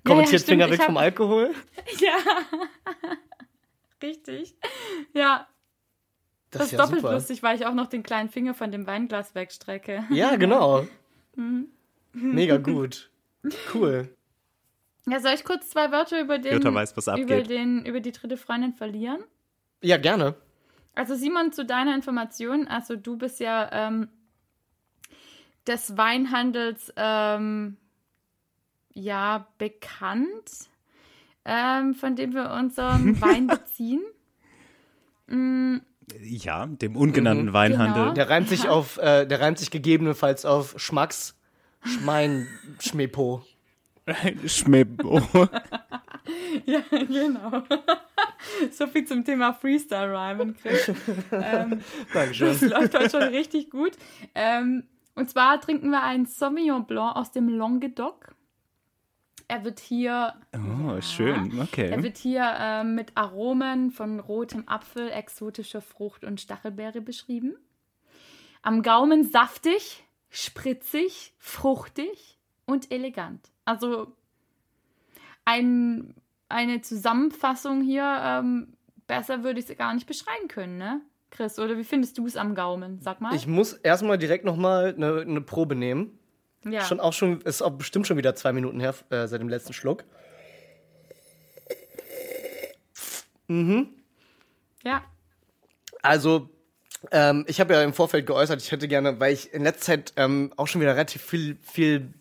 S2: kommentiert,
S3: stimmt,
S2: Finger weg
S3: hab-
S2: vom Alkohol. [laughs]
S3: ja. Richtig. Ja,
S2: Das,
S3: das,
S2: ist ja
S3: doppelt
S2: super.
S3: lustig, weil ich auch noch den kleinen Finger von dem Weinglas wegstrecke.
S2: Ja, [laughs] genau.
S3: Mhm.
S2: Mega gut. Cool.
S3: Ja, soll ich kurz zwei Wörter über den,
S4: weiß, was
S3: über den, über die dritte Freundin verlieren?
S2: Ja, gerne.
S3: Also Simon, zu deiner Information, also du bist ja ähm, des Weinhandels ähm, ja bekannt, ähm, von dem wir unseren [laughs] Wein beziehen.
S4: Ja, dem ungenannten Weinhandel.
S3: Genau.
S2: Der reimt sich auf, äh, der reimt sich gegebenenfalls auf Schmacks, Schmein, Schmepo. [laughs]
S4: Schmebo. [laughs]
S3: Ja, genau. [laughs] so viel zum Thema Freestyle-Rhymen, Chris. ähm,
S2: Dankeschön.
S3: das läuft heute schon richtig gut. Ähm, und zwar trinken wir einen Sauvignon Blanc aus dem Languedoc. Er wird hier
S4: Oh, schön.
S3: Er
S4: Okay.
S3: wird hier ähm, mit Aromen von rotem Apfel, exotischer Frucht und Stachelbeere beschrieben. Am Gaumen saftig, spritzig, fruchtig und elegant. Also ein, eine Zusammenfassung hier, ähm, besser würde ich es gar nicht beschreiben können, ne? Chris, oder wie findest du es am Gaumen? Sag mal.
S2: Ich muss erstmal direkt nochmal eine, eine Probe nehmen.
S3: ja.
S2: Schon auch schon, ist auch bestimmt schon wieder zwei Minuten her, äh, seit dem letzten Schluck.
S3: ja.
S2: Also, ähm, ich habe ja im Vorfeld geäußert, ich hätte gerne, weil ich in letzter Zeit ähm, auch schon wieder relativ viel, viel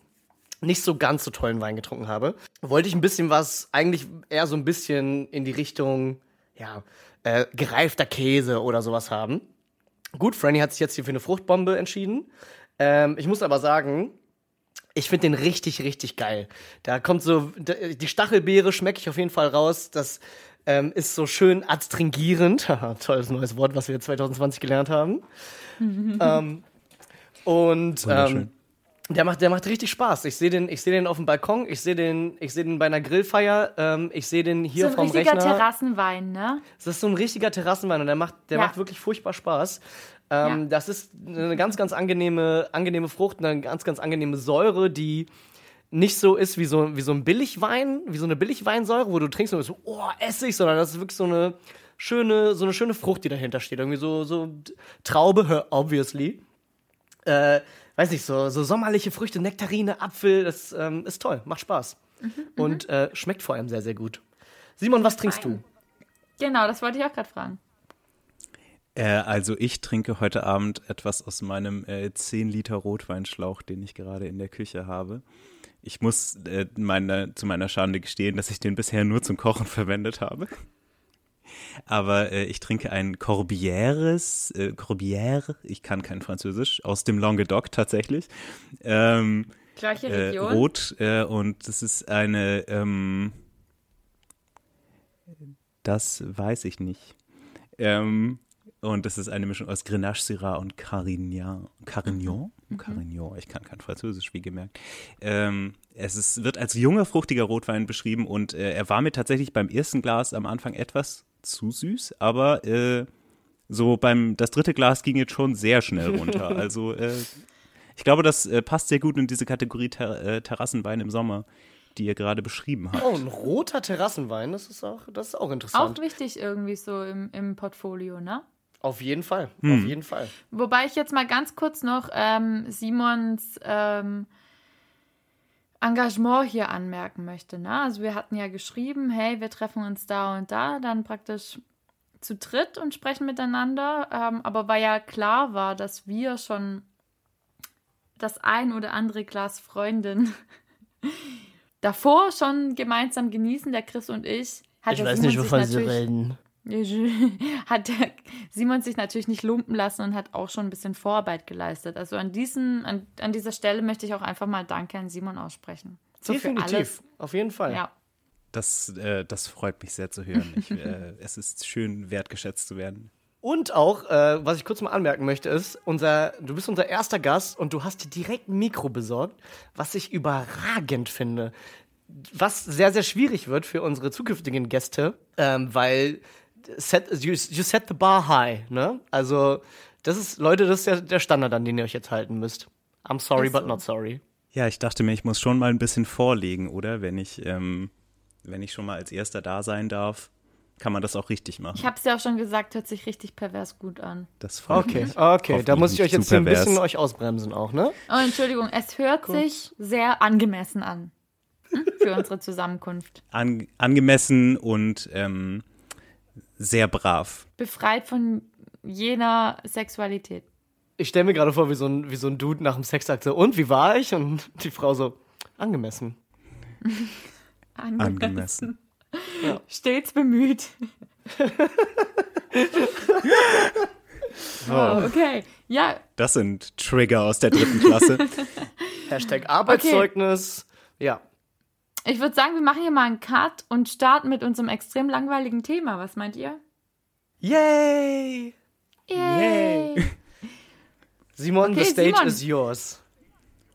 S2: nicht so ganz so tollen Wein getrunken habe, wollte ich ein bisschen was, eigentlich eher so ein bisschen in die Richtung, ja, äh, gereifter Käse oder sowas haben. Gut, Franny hat sich jetzt hier für eine Fruchtbombe entschieden. Ähm, ich muss aber sagen, ich finde den richtig, richtig geil. Da kommt so, die Stachelbeere schmecke ich auf jeden Fall raus. Das ähm, ist so schön adstringierend. [laughs] Tolles neues Wort, was wir 2020 gelernt haben. ähm, und ähm, der macht, der macht richtig Spaß. Ich sehe den, ich sehe den auf dem Balkon, ich sehe den, ich sehe den bei einer Grillfeier, ähm, ich sehe den hier
S3: So ein
S2: vom
S3: richtiger
S2: Rechner.
S3: Terrassenwein, ne?
S2: Das ist so ein richtiger Terrassenwein und der macht, der
S3: Ja.
S2: macht wirklich furchtbar Spaß. Ähm,
S3: Ja.
S2: Das ist eine ganz, ganz angenehme, angenehme Frucht, eine ganz, ganz angenehme Säure, die nicht so ist wie so, wie so ein Billigwein, wie so eine Billigweinsäure, wo du trinkst und so, oh, Essig, sondern das ist wirklich so eine schöne, so eine schöne Frucht, die dahinter steht. Irgendwie so, so Traube, obviously. Äh, weiß nicht, so, so sommerliche Früchte, Nektarine, Apfel, das ähm, ist toll, macht Spaß. und äh, schmeckt vor allem sehr, sehr gut. Simon, was trinkst du?
S3: Genau, das wollte ich auch gerade fragen.
S4: Äh, also ich trinke heute Abend etwas aus meinem äh, 10 Liter Rotweinschlauch, den ich gerade in der Küche habe. Ich muss äh, meine, zu meiner Schande gestehen, dass ich den bisher nur zum Kochen [laughs] verwendet habe. Aber äh, ich trinke ein Corbières, äh, Corbière, ich kann kein Französisch, aus dem Languedoc tatsächlich. Ähm,
S3: Gleiche
S4: äh,
S3: Region.
S4: rot äh, und das ist eine, ähm, das weiß ich nicht. Ähm, und das ist eine Mischung aus Grenache, Syrah und Carignan. Carignan? Carignan, ich kann kein Französisch, wie gemerkt. Ähm, es ist, wird als junger, fruchtiger Rotwein beschrieben und äh, er war mir tatsächlich beim ersten Glas am Anfang etwas zu süß, aber äh, so beim, das dritte Glas ging jetzt schon sehr schnell runter. [laughs] Also äh, ich glaube, das äh, passt sehr gut in diese Kategorie Ter äh, Terrassenwein im Sommer, die ihr gerade beschrieben habt.
S2: Oh, ein roter Terrassenwein, das ist auch, das ist auch
S3: Auch
S2: interessant.
S3: wichtig irgendwie so im, im Portfolio, ne?
S2: Auf jeden Fall,
S4: Hm.
S2: auf jeden Fall.
S3: Wobei ich jetzt mal ganz kurz noch ähm, Simons ähm, Engagement hier anmerken möchte. Ne? Also wir hatten ja geschrieben, hey, wir treffen uns da und da, dann praktisch zu dritt und sprechen miteinander. Ähm, aber weil ja klar war, dass wir schon das ein oder andere Glas Freundin [laughs] davor schon gemeinsam genießen, der Chris und ich. Hat
S2: Ich weiß nicht, wovon Sie reden. [laughs]
S3: hat der Simon sich natürlich nicht lumpen lassen und hat auch schon ein bisschen Vorarbeit geleistet. Also an, diesen, an, an dieser Stelle möchte ich auch einfach mal Danke an Simon aussprechen. So für
S2: Definitiv,
S3: alles.
S2: auf jeden Fall.
S3: Ja.
S4: Das, äh, das freut mich sehr zu hören. Ich, äh, [laughs] es ist schön, wertgeschätzt zu werden.
S2: Und auch, äh, was ich kurz mal anmerken möchte, ist, unser, du bist unser erster Gast und du hast dir direkt ein Mikro besorgt, was ich überragend finde. Was sehr, sehr schwierig wird für unsere zukünftigen Gäste, ähm, weil set, you, you set the bar high, ne? Also, das ist, Leute, das ist der, der Standard, an den ihr euch jetzt halten müsst. I'm sorry,
S3: Ist
S2: but
S3: so.
S2: not sorry.
S4: Ja, ich dachte mir, ich muss schon mal ein bisschen vorlegen, oder? Wenn ich, ähm, wenn ich schon mal als Erster da sein darf, kann man das auch richtig machen.
S3: Ich habe es ja auch schon gesagt, hört sich richtig pervers gut an.
S4: das freut
S2: Okay,
S4: mich.
S2: okay, da muss ich euch jetzt ein bisschen euch ausbremsen auch, ne?
S3: Oh, Entschuldigung, es hört sich sehr angemessen an für unsere Zusammenkunft.
S4: An, angemessen und ähm, sehr brav.
S3: Befreit von jener Sexualität.
S2: Ich stelle mir gerade vor, wie so, ein, wie so ein Dude nach dem Sex sagt so, und wie war ich? Und die Frau so, angemessen. [laughs]
S4: Angemessen.
S3: Stets bemüht. [laughs] oh, okay. Ja,
S4: Das sind Trigger aus der dritten Klasse. [laughs]
S2: Hashtag Arbeitszeugnis. Ja.
S3: Ich würde sagen, wir machen hier mal einen Cut und starten mit unserem extrem langweiligen Thema. Was meint ihr?
S2: Yay!
S3: Yay! [laughs]
S2: Simon,
S3: Okay,
S2: the stage
S3: Simon.
S2: is yours.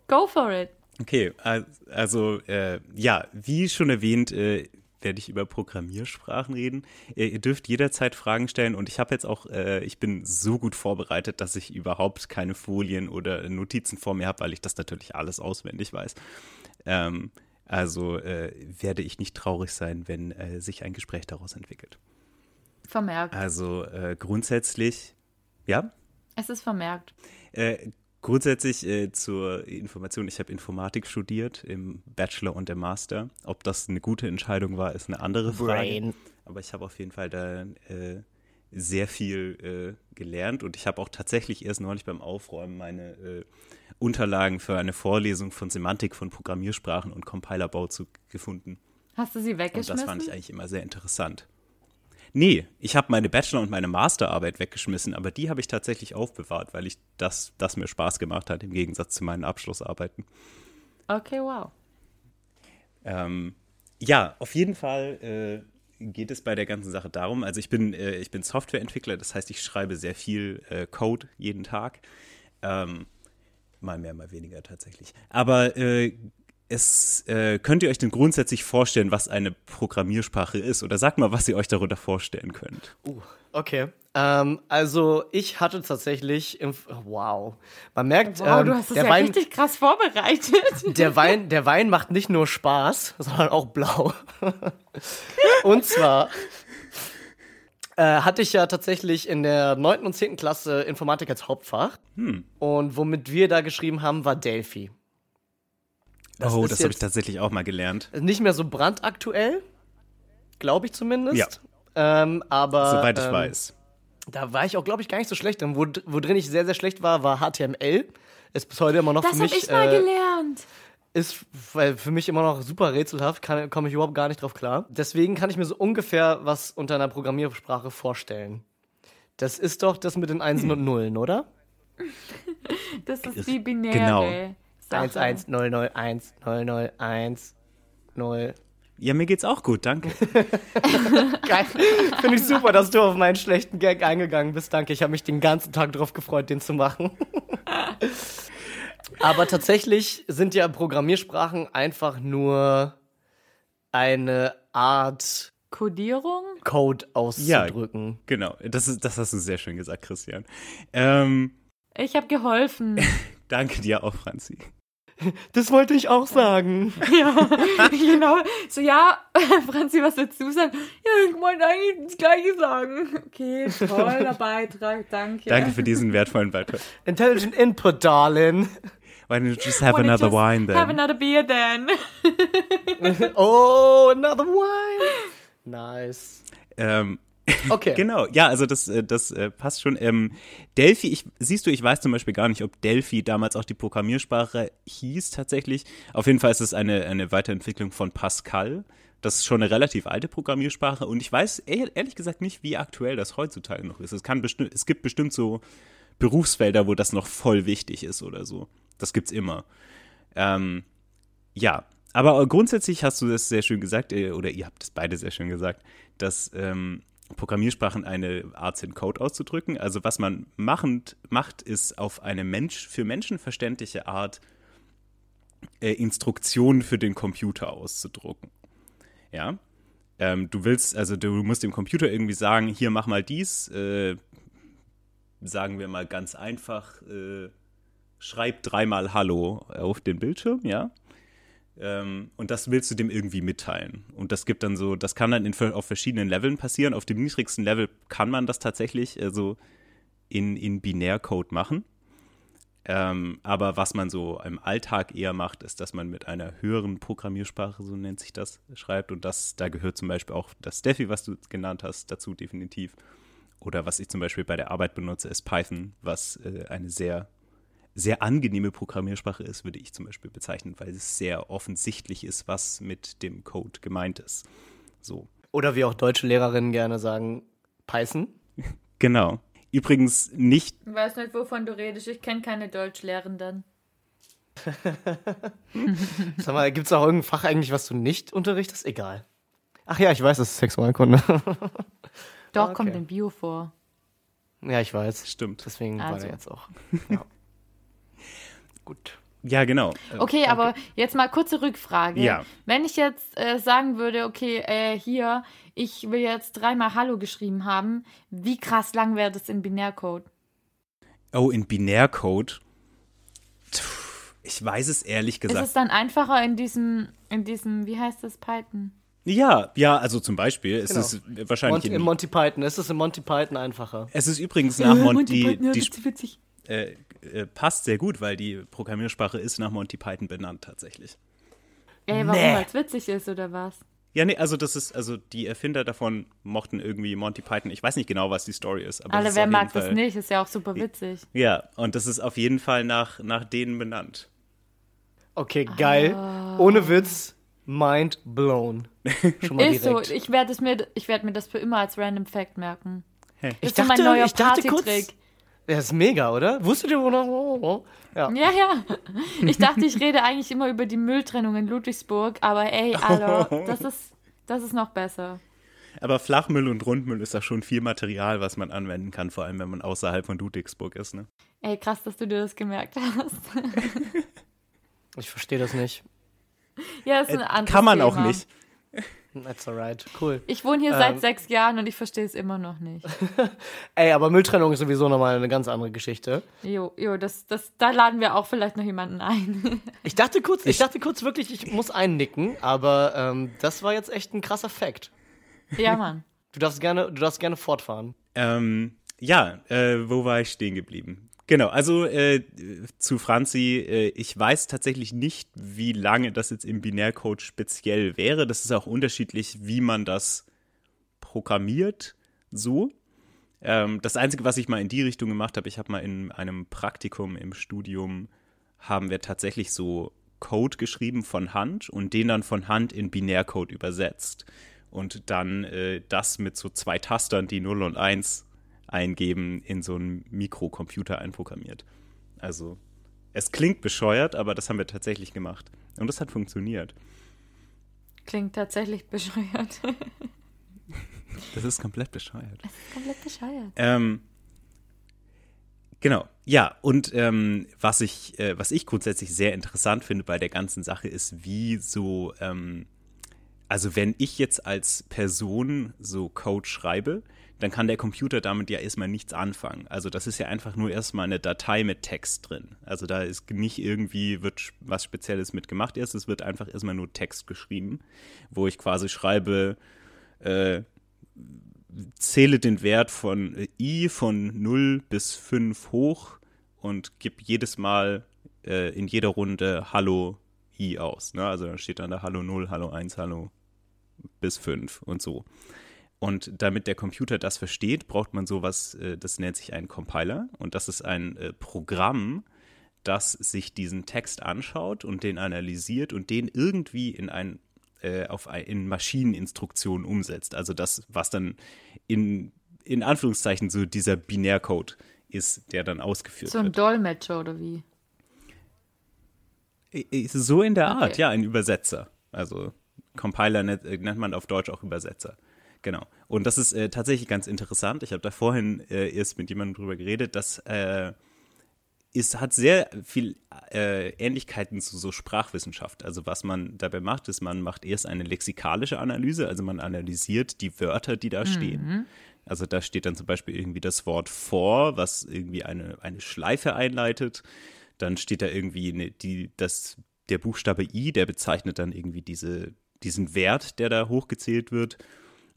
S3: Go for it.
S4: Okay, al- also äh, ja, wie schon erwähnt, äh, werde ich über Programmiersprachen reden. Ihr dürft jederzeit Fragen stellen und ich habe jetzt auch, äh, ich bin so gut vorbereitet, dass ich überhaupt keine Folien oder Notizen vor mir habe, weil ich das natürlich alles auswendig weiß. Ähm, also äh, werde ich nicht traurig sein, wenn äh, sich ein Gespräch daraus entwickelt.
S3: Vermerkt.
S4: Also äh, grundsätzlich, ja,
S3: Es ist vermerkt.
S4: äh, grundsätzlich äh, zur Information, ich habe Informatik studiert im Bachelor und im Master. Ob das eine gute Entscheidung war, ist eine andere Frage.
S2: Brain.
S4: Aber ich habe auf jeden Fall da äh, sehr viel äh, gelernt und ich habe auch tatsächlich erst neulich beim Aufräumen meine äh, Unterlagen für eine Vorlesung von Semantik von Programmiersprachen und Compilerbau zu, gefunden.
S3: Hast du sie
S4: Und
S3: weggeschmissen?
S4: das fand ich eigentlich immer sehr interessant. Nee, ich habe meine Bachelor- und meine Masterarbeit weggeschmissen, aber die habe ich tatsächlich aufbewahrt, weil ich das, das mir Spaß gemacht hat, im Gegensatz zu meinen Abschlussarbeiten.
S3: okay, wow.
S4: Ähm, ja, auf jeden Fall äh, geht es bei der ganzen Sache darum, also ich bin, äh, ich bin Softwareentwickler, das heißt, ich schreibe sehr viel äh, Code jeden Tag. Ähm, mal mehr, mal weniger tatsächlich. Aber äh, es äh, könnt ihr euch denn grundsätzlich vorstellen, was eine Programmiersprache ist? Oder sagt mal, was ihr euch darunter vorstellen könnt.
S2: Uh, okay. Ähm, also ich hatte tatsächlich, im, wow, man merkt,
S3: Wow,
S2: ähm,
S3: du hast das
S2: der,
S3: ja
S2: Wein,
S3: richtig krass vorbereitet. [laughs]
S2: der, Wein, der Wein macht nicht nur Spaß, sondern auch blau. [laughs] und zwar äh, hatte ich ja tatsächlich in der 9. und 10. Klasse Informatik als Hauptfach.
S4: Hm.
S2: Und womit wir da geschrieben haben, war Delphi. Das
S4: oh, das habe ich tatsächlich auch mal gelernt.
S2: Nicht mehr so brandaktuell, glaube ich zumindest.
S4: Ja.
S2: Ähm, aber
S4: Soweit ich
S2: ähm,
S4: weiß.
S2: Da war ich auch, glaube ich, gar nicht so schlecht drin. Wo, wo drin ich sehr, sehr schlecht war, war HTML. Ist bis heute immer noch
S3: Das
S2: für
S3: habe
S2: mich.
S3: ich mal
S2: äh,
S3: gelernt.
S2: Ist weil für mich immer noch super rätselhaft, komme ich überhaupt gar nicht drauf klar. Deswegen kann ich mir so ungefähr was unter einer Programmiersprache vorstellen. Das ist doch das mit den Einsen und Nullen, oder? [laughs]
S3: Das ist die binäre
S4: Genau.
S3: Sache.
S2: 1, 1, 0, 0, 1, 0, 0, 1, 0.
S4: Ja, mir geht's auch gut, danke. [laughs]
S2: Geil. Finde ich super, dass du auf meinen schlechten Gag eingegangen bist. Danke, ich habe mich den ganzen Tag drauf gefreut, den zu machen. [laughs] Aber tatsächlich sind ja Programmiersprachen einfach nur eine Art
S3: Kodierung?
S2: Code auszudrücken.
S4: Genau, das, ist, das hast du sehr schön gesagt, Christian. Ähm,
S3: Ich habe geholfen. [laughs]
S4: danke dir auch, Franzi.
S2: Das wollte ich auch sagen. [laughs]
S3: ja, genau. So, ja, [laughs] Franzi, was willst du sagen? Ja, ich wollte eigentlich das Gleiche sagen. Okay, toller Beitrag, danke.
S4: Danke für diesen wertvollen Beitrag.
S2: Intelligent Input, darling.
S4: Why don't you just have another
S3: just
S4: wine then?
S3: Have another beer then. [laughs]
S2: Oh, another wine. Nice.
S4: Ähm,
S2: Okay. [laughs]
S4: Genau, ja, also das, äh, das äh, passt schon. Ähm, Delphi, ich, siehst du, ich weiß zum Beispiel gar nicht, ob Delphi damals auch die Programmiersprache hieß tatsächlich. Auf jeden Fall ist es eine, eine Weiterentwicklung von Pascal. Das ist schon eine relativ alte Programmiersprache und ich weiß ehrlich gesagt nicht, wie aktuell das heutzutage noch ist. Es, kann es gibt bestimmt so Berufsfelder, wo das noch voll wichtig ist oder so. Das gibt's immer. Ähm, ja, aber grundsätzlich hast du das sehr schön gesagt, äh, oder ihr habt es beide sehr schön gesagt, dass ähm, Programmiersprachen eine Art sind, Code auszudrücken. Also was man machend, macht, ist auf eine Mensch, für Menschen verständliche Art äh, Instruktionen für den Computer auszudrucken. Ja. Ähm, du willst, also du musst dem Computer irgendwie sagen, hier mach mal dies, äh, sagen wir mal ganz einfach, äh, schreib dreimal Hallo auf den Bildschirm, ja. Ähm, und das willst du dem irgendwie mitteilen. Und das gibt dann so, das kann dann in, auf verschiedenen Leveln passieren. Auf dem niedrigsten Level kann man das tatsächlich also in, in Binärcode machen. Ähm, aber was man so im Alltag eher macht, ist, dass man mit einer höheren Programmiersprache, so nennt sich das, schreibt. Und das, da gehört zum Beispiel auch das Steffi, was du genannt hast, dazu definitiv. Oder was ich zum Beispiel bei der Arbeit benutze, ist Python, was äh, eine sehr sehr angenehme Programmiersprache ist, würde ich zum Beispiel bezeichnen, weil es sehr offensichtlich ist, was mit dem Code gemeint ist. So.
S2: Oder wie auch deutsche Lehrerinnen gerne sagen, Python. [laughs]
S4: Genau. Übrigens nicht.
S3: Ich weiß nicht, wovon du redest. Ich kenne keine Deutschlehrenden. [laughs]
S2: Sag mal, gibt es auch irgendein Fach eigentlich, was du nicht unterrichtest? Egal. Ach ja, ich weiß, das ist Sexualkunde. [laughs]
S3: Doch, okay. kommt in Bio vor.
S2: Ja, ich weiß.
S4: Stimmt.
S2: Deswegen also. war der jetzt auch. [laughs] Ja. Gut.
S4: Ja, genau.
S3: Okay, okay, aber jetzt mal kurze Rückfrage.
S4: Ja.
S3: Wenn ich jetzt äh, sagen würde, okay, äh, hier, ich will jetzt dreimal Hallo geschrieben haben, wie krass lang wäre das in Binärcode?
S4: Oh, in Binärcode? Ich weiß es ehrlich gesagt.
S3: Ist es dann einfacher in diesem, in diesem, wie heißt das, Python?
S4: Ja, ja, also zum Beispiel genau. ist es wahrscheinlich
S2: Monty, in Monty Python. Ist es in Monty Python einfacher?
S4: Es ist übrigens nach Mon
S3: Monty
S4: Python,
S3: ja,
S4: die,
S3: das ist witzig.
S4: Äh, äh, passt sehr gut, weil die Programmiersprache ist nach Monty Python benannt tatsächlich.
S3: Ey, warum? Nee. Weil es witzig ist oder was?
S4: Ja, nee, also das ist, also die Erfinder davon mochten irgendwie Monty Python. Ich weiß nicht genau, was die Story ist. Aber
S3: Alle, wer mag Fall, das nicht? Ist ja auch super witzig.
S4: Ja, und das ist auf jeden Fall nach, nach denen benannt.
S2: Okay, geil. Oh. Ohne Witz, mind blown. [laughs]
S3: Schon mal ist direkt. so, ich werde mir, werd mir das für immer als Random Fact merken.
S2: Hey. Ich dachte, mein neuer ich dachte kurz, ja, ist mega, oder? Wusstet ihr, wo noch?
S3: Ja. ja, ja. Ich dachte, ich rede eigentlich immer über die Mülltrennung in Ludwigsburg, aber ey, Alter, [laughs] das ist, das ist noch besser.
S4: Aber Flachmüll und Rundmüll ist da schon viel Material, was man anwenden kann, vor allem wenn man außerhalb von Ludwigsburg ist, ne?
S3: Ey, krass, dass du dir das gemerkt hast.
S2: ich verstehe das nicht.
S3: Ja, ist ein äh, anderes
S4: Kann man
S3: Thema.
S4: auch nicht.
S2: That's alright, cool.
S3: Ich wohne hier ähm, seit sechs Jahren und ich verstehe es immer noch nicht. [laughs]
S2: Ey, aber Mülltrennung ist sowieso nochmal eine ganz andere Geschichte.
S3: Jo, jo, das, das, da laden wir auch vielleicht noch jemanden ein. [laughs]
S2: ich dachte kurz, ich dachte kurz wirklich, ich muss einnicken, aber ähm, das war jetzt echt ein krasser Fact.
S3: Ja, Mann.
S2: Du darfst gerne, du darfst gerne fortfahren.
S4: Ähm, ja, äh, wo war ich stehen geblieben? Genau, also äh, zu Franzi, äh, ich weiß tatsächlich nicht, wie lange das jetzt im Binärcode speziell wäre. Das ist auch unterschiedlich, wie man das programmiert, so. Ähm, das Einzige, was ich mal in die Richtung gemacht habe, ich habe mal in einem Praktikum im Studium, haben wir tatsächlich so Code geschrieben von Hand und den dann von Hand in Binärcode übersetzt. Und dann äh, das mit so zwei Tastern, die 0 und 1 eingeben, in so einen Mikrocomputer einprogrammiert. Also es klingt bescheuert, aber das haben wir tatsächlich gemacht. Und das hat funktioniert.
S3: Klingt tatsächlich bescheuert. [laughs]
S4: das ist komplett bescheuert.
S3: Das ist komplett bescheuert.
S4: Ähm, genau, ja, und ähm, was, ich, äh, was ich grundsätzlich sehr interessant finde bei der ganzen Sache ist, wie so, ähm, also wenn ich jetzt als Person so Code schreibe, dann kann der Computer damit ja erstmal nichts anfangen. Also das ist ja einfach nur erstmal eine Datei mit Text drin. Also da ist nicht irgendwie wird was Spezielles mitgemacht erst, es wird einfach erstmal nur Text geschrieben, wo ich quasi schreibe, äh, zähle den Wert von äh, i von 0 bis 5 hoch und gebe jedes Mal äh, in jeder Runde Hallo i aus. Ne? Also dann steht dann da Hallo 0, Hallo 1, Hallo bis 5 und so. Und damit der Computer das versteht, braucht man sowas, äh, das nennt sich ein Compiler. Und das ist ein äh, Programm, das sich diesen Text anschaut und den analysiert und den irgendwie in ein äh, auf ein, in Maschineninstruktionen umsetzt. Also das, was dann in, in Anführungszeichen so dieser Binärcode ist, der dann ausgeführt
S3: So ein
S4: wird.
S3: Dolmetscher oder wie?
S4: So in der Art,
S3: Okay.
S4: ja, ein Übersetzer. Also Compiler nennt, nennt man auf Deutsch auch Übersetzer. Genau. Und das ist äh, tatsächlich ganz interessant. Ich habe da vorhin äh, erst mit jemandem drüber geredet, dass äh, es hat sehr viel äh, Ähnlichkeiten zu so Sprachwissenschaft. Also was man dabei macht, ist, man macht erst eine lexikalische Analyse, also man analysiert die Wörter, die da stehen. Also da steht dann zum Beispiel irgendwie das Wort for, was irgendwie eine, eine Schleife einleitet. Dann steht da irgendwie eine, die, das, der Buchstabe I, der bezeichnet dann irgendwie diese, diesen Wert, der da hochgezählt wird.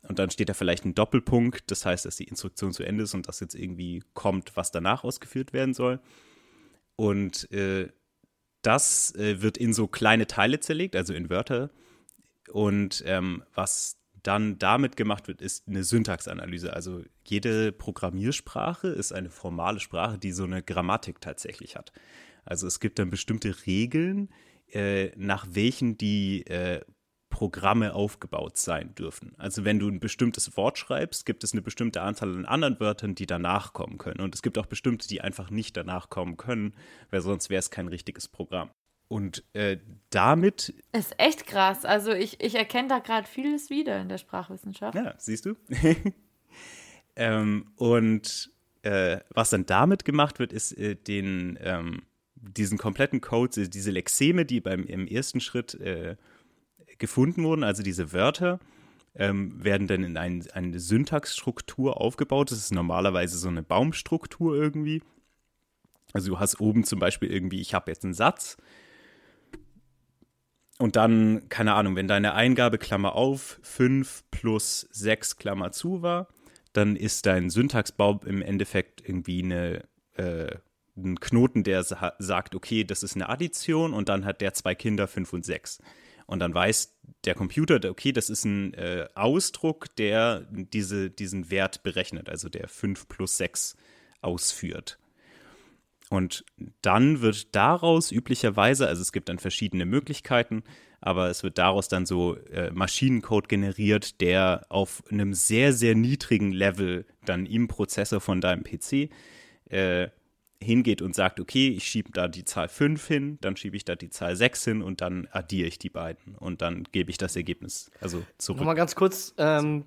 S4: Und dann steht da vielleicht ein Doppelpunkt, das heißt, dass die Instruktion zu Ende ist und dass jetzt irgendwie kommt, was danach ausgeführt werden soll. Und äh, das äh, wird in so kleine Teile zerlegt, also in Wörter. Und ähm, was dann damit gemacht wird, ist eine Syntaxanalyse. Also jede Programmiersprache ist eine formale Sprache, die so eine Grammatik tatsächlich hat. Also es gibt dann bestimmte Regeln, äh, nach welchen die äh, Programme aufgebaut sein dürfen. Also wenn du ein bestimmtes Wort schreibst, gibt es eine bestimmte Anzahl an anderen Wörtern, die danach kommen können. Und es gibt auch bestimmte, die einfach nicht danach kommen können, weil sonst wäre es kein richtiges Programm. Und äh, damit,
S3: Ist echt krass. Also ich, ich erkenne da gerade vieles wieder in der Sprachwissenschaft.
S4: ja, siehst du? [laughs] ähm, und äh, was dann damit gemacht wird, ist äh, den, ähm, diesen kompletten Code, diese Lexeme, die beim im ersten Schritt äh, gefunden wurden, also diese Wörter, ähm, werden dann in ein, eine Syntaxstruktur aufgebaut. Das ist normalerweise so eine Baumstruktur irgendwie. Also du hast oben zum Beispiel irgendwie, ich habe jetzt einen Satz. Und dann, keine Ahnung, wenn deine Eingabe Klammer auf 5 plus 6 Klammer zu war, dann ist dein Syntaxbaum im Endeffekt irgendwie eine, äh, ein Knoten, der sa sagt, okay, das ist eine Addition und dann hat der zwei Kinder, 5 und 6. Und dann weiß der Computer, okay, das ist ein äh, Ausdruck, der diese, diesen Wert berechnet, also der 5 plus 6 ausführt. Und dann wird daraus üblicherweise, also es gibt dann verschiedene Möglichkeiten, aber es wird daraus dann so äh, Maschinencode generiert, der auf einem sehr, sehr niedrigen Level dann im Prozessor von deinem PC äh, hingeht und sagt, okay, ich schiebe da die Zahl 5 hin, dann schiebe ich da die Zahl 6 hin und dann addiere ich die beiden und dann gebe ich das Ergebnis also zurück.
S2: Nochmal ganz kurz, ähm,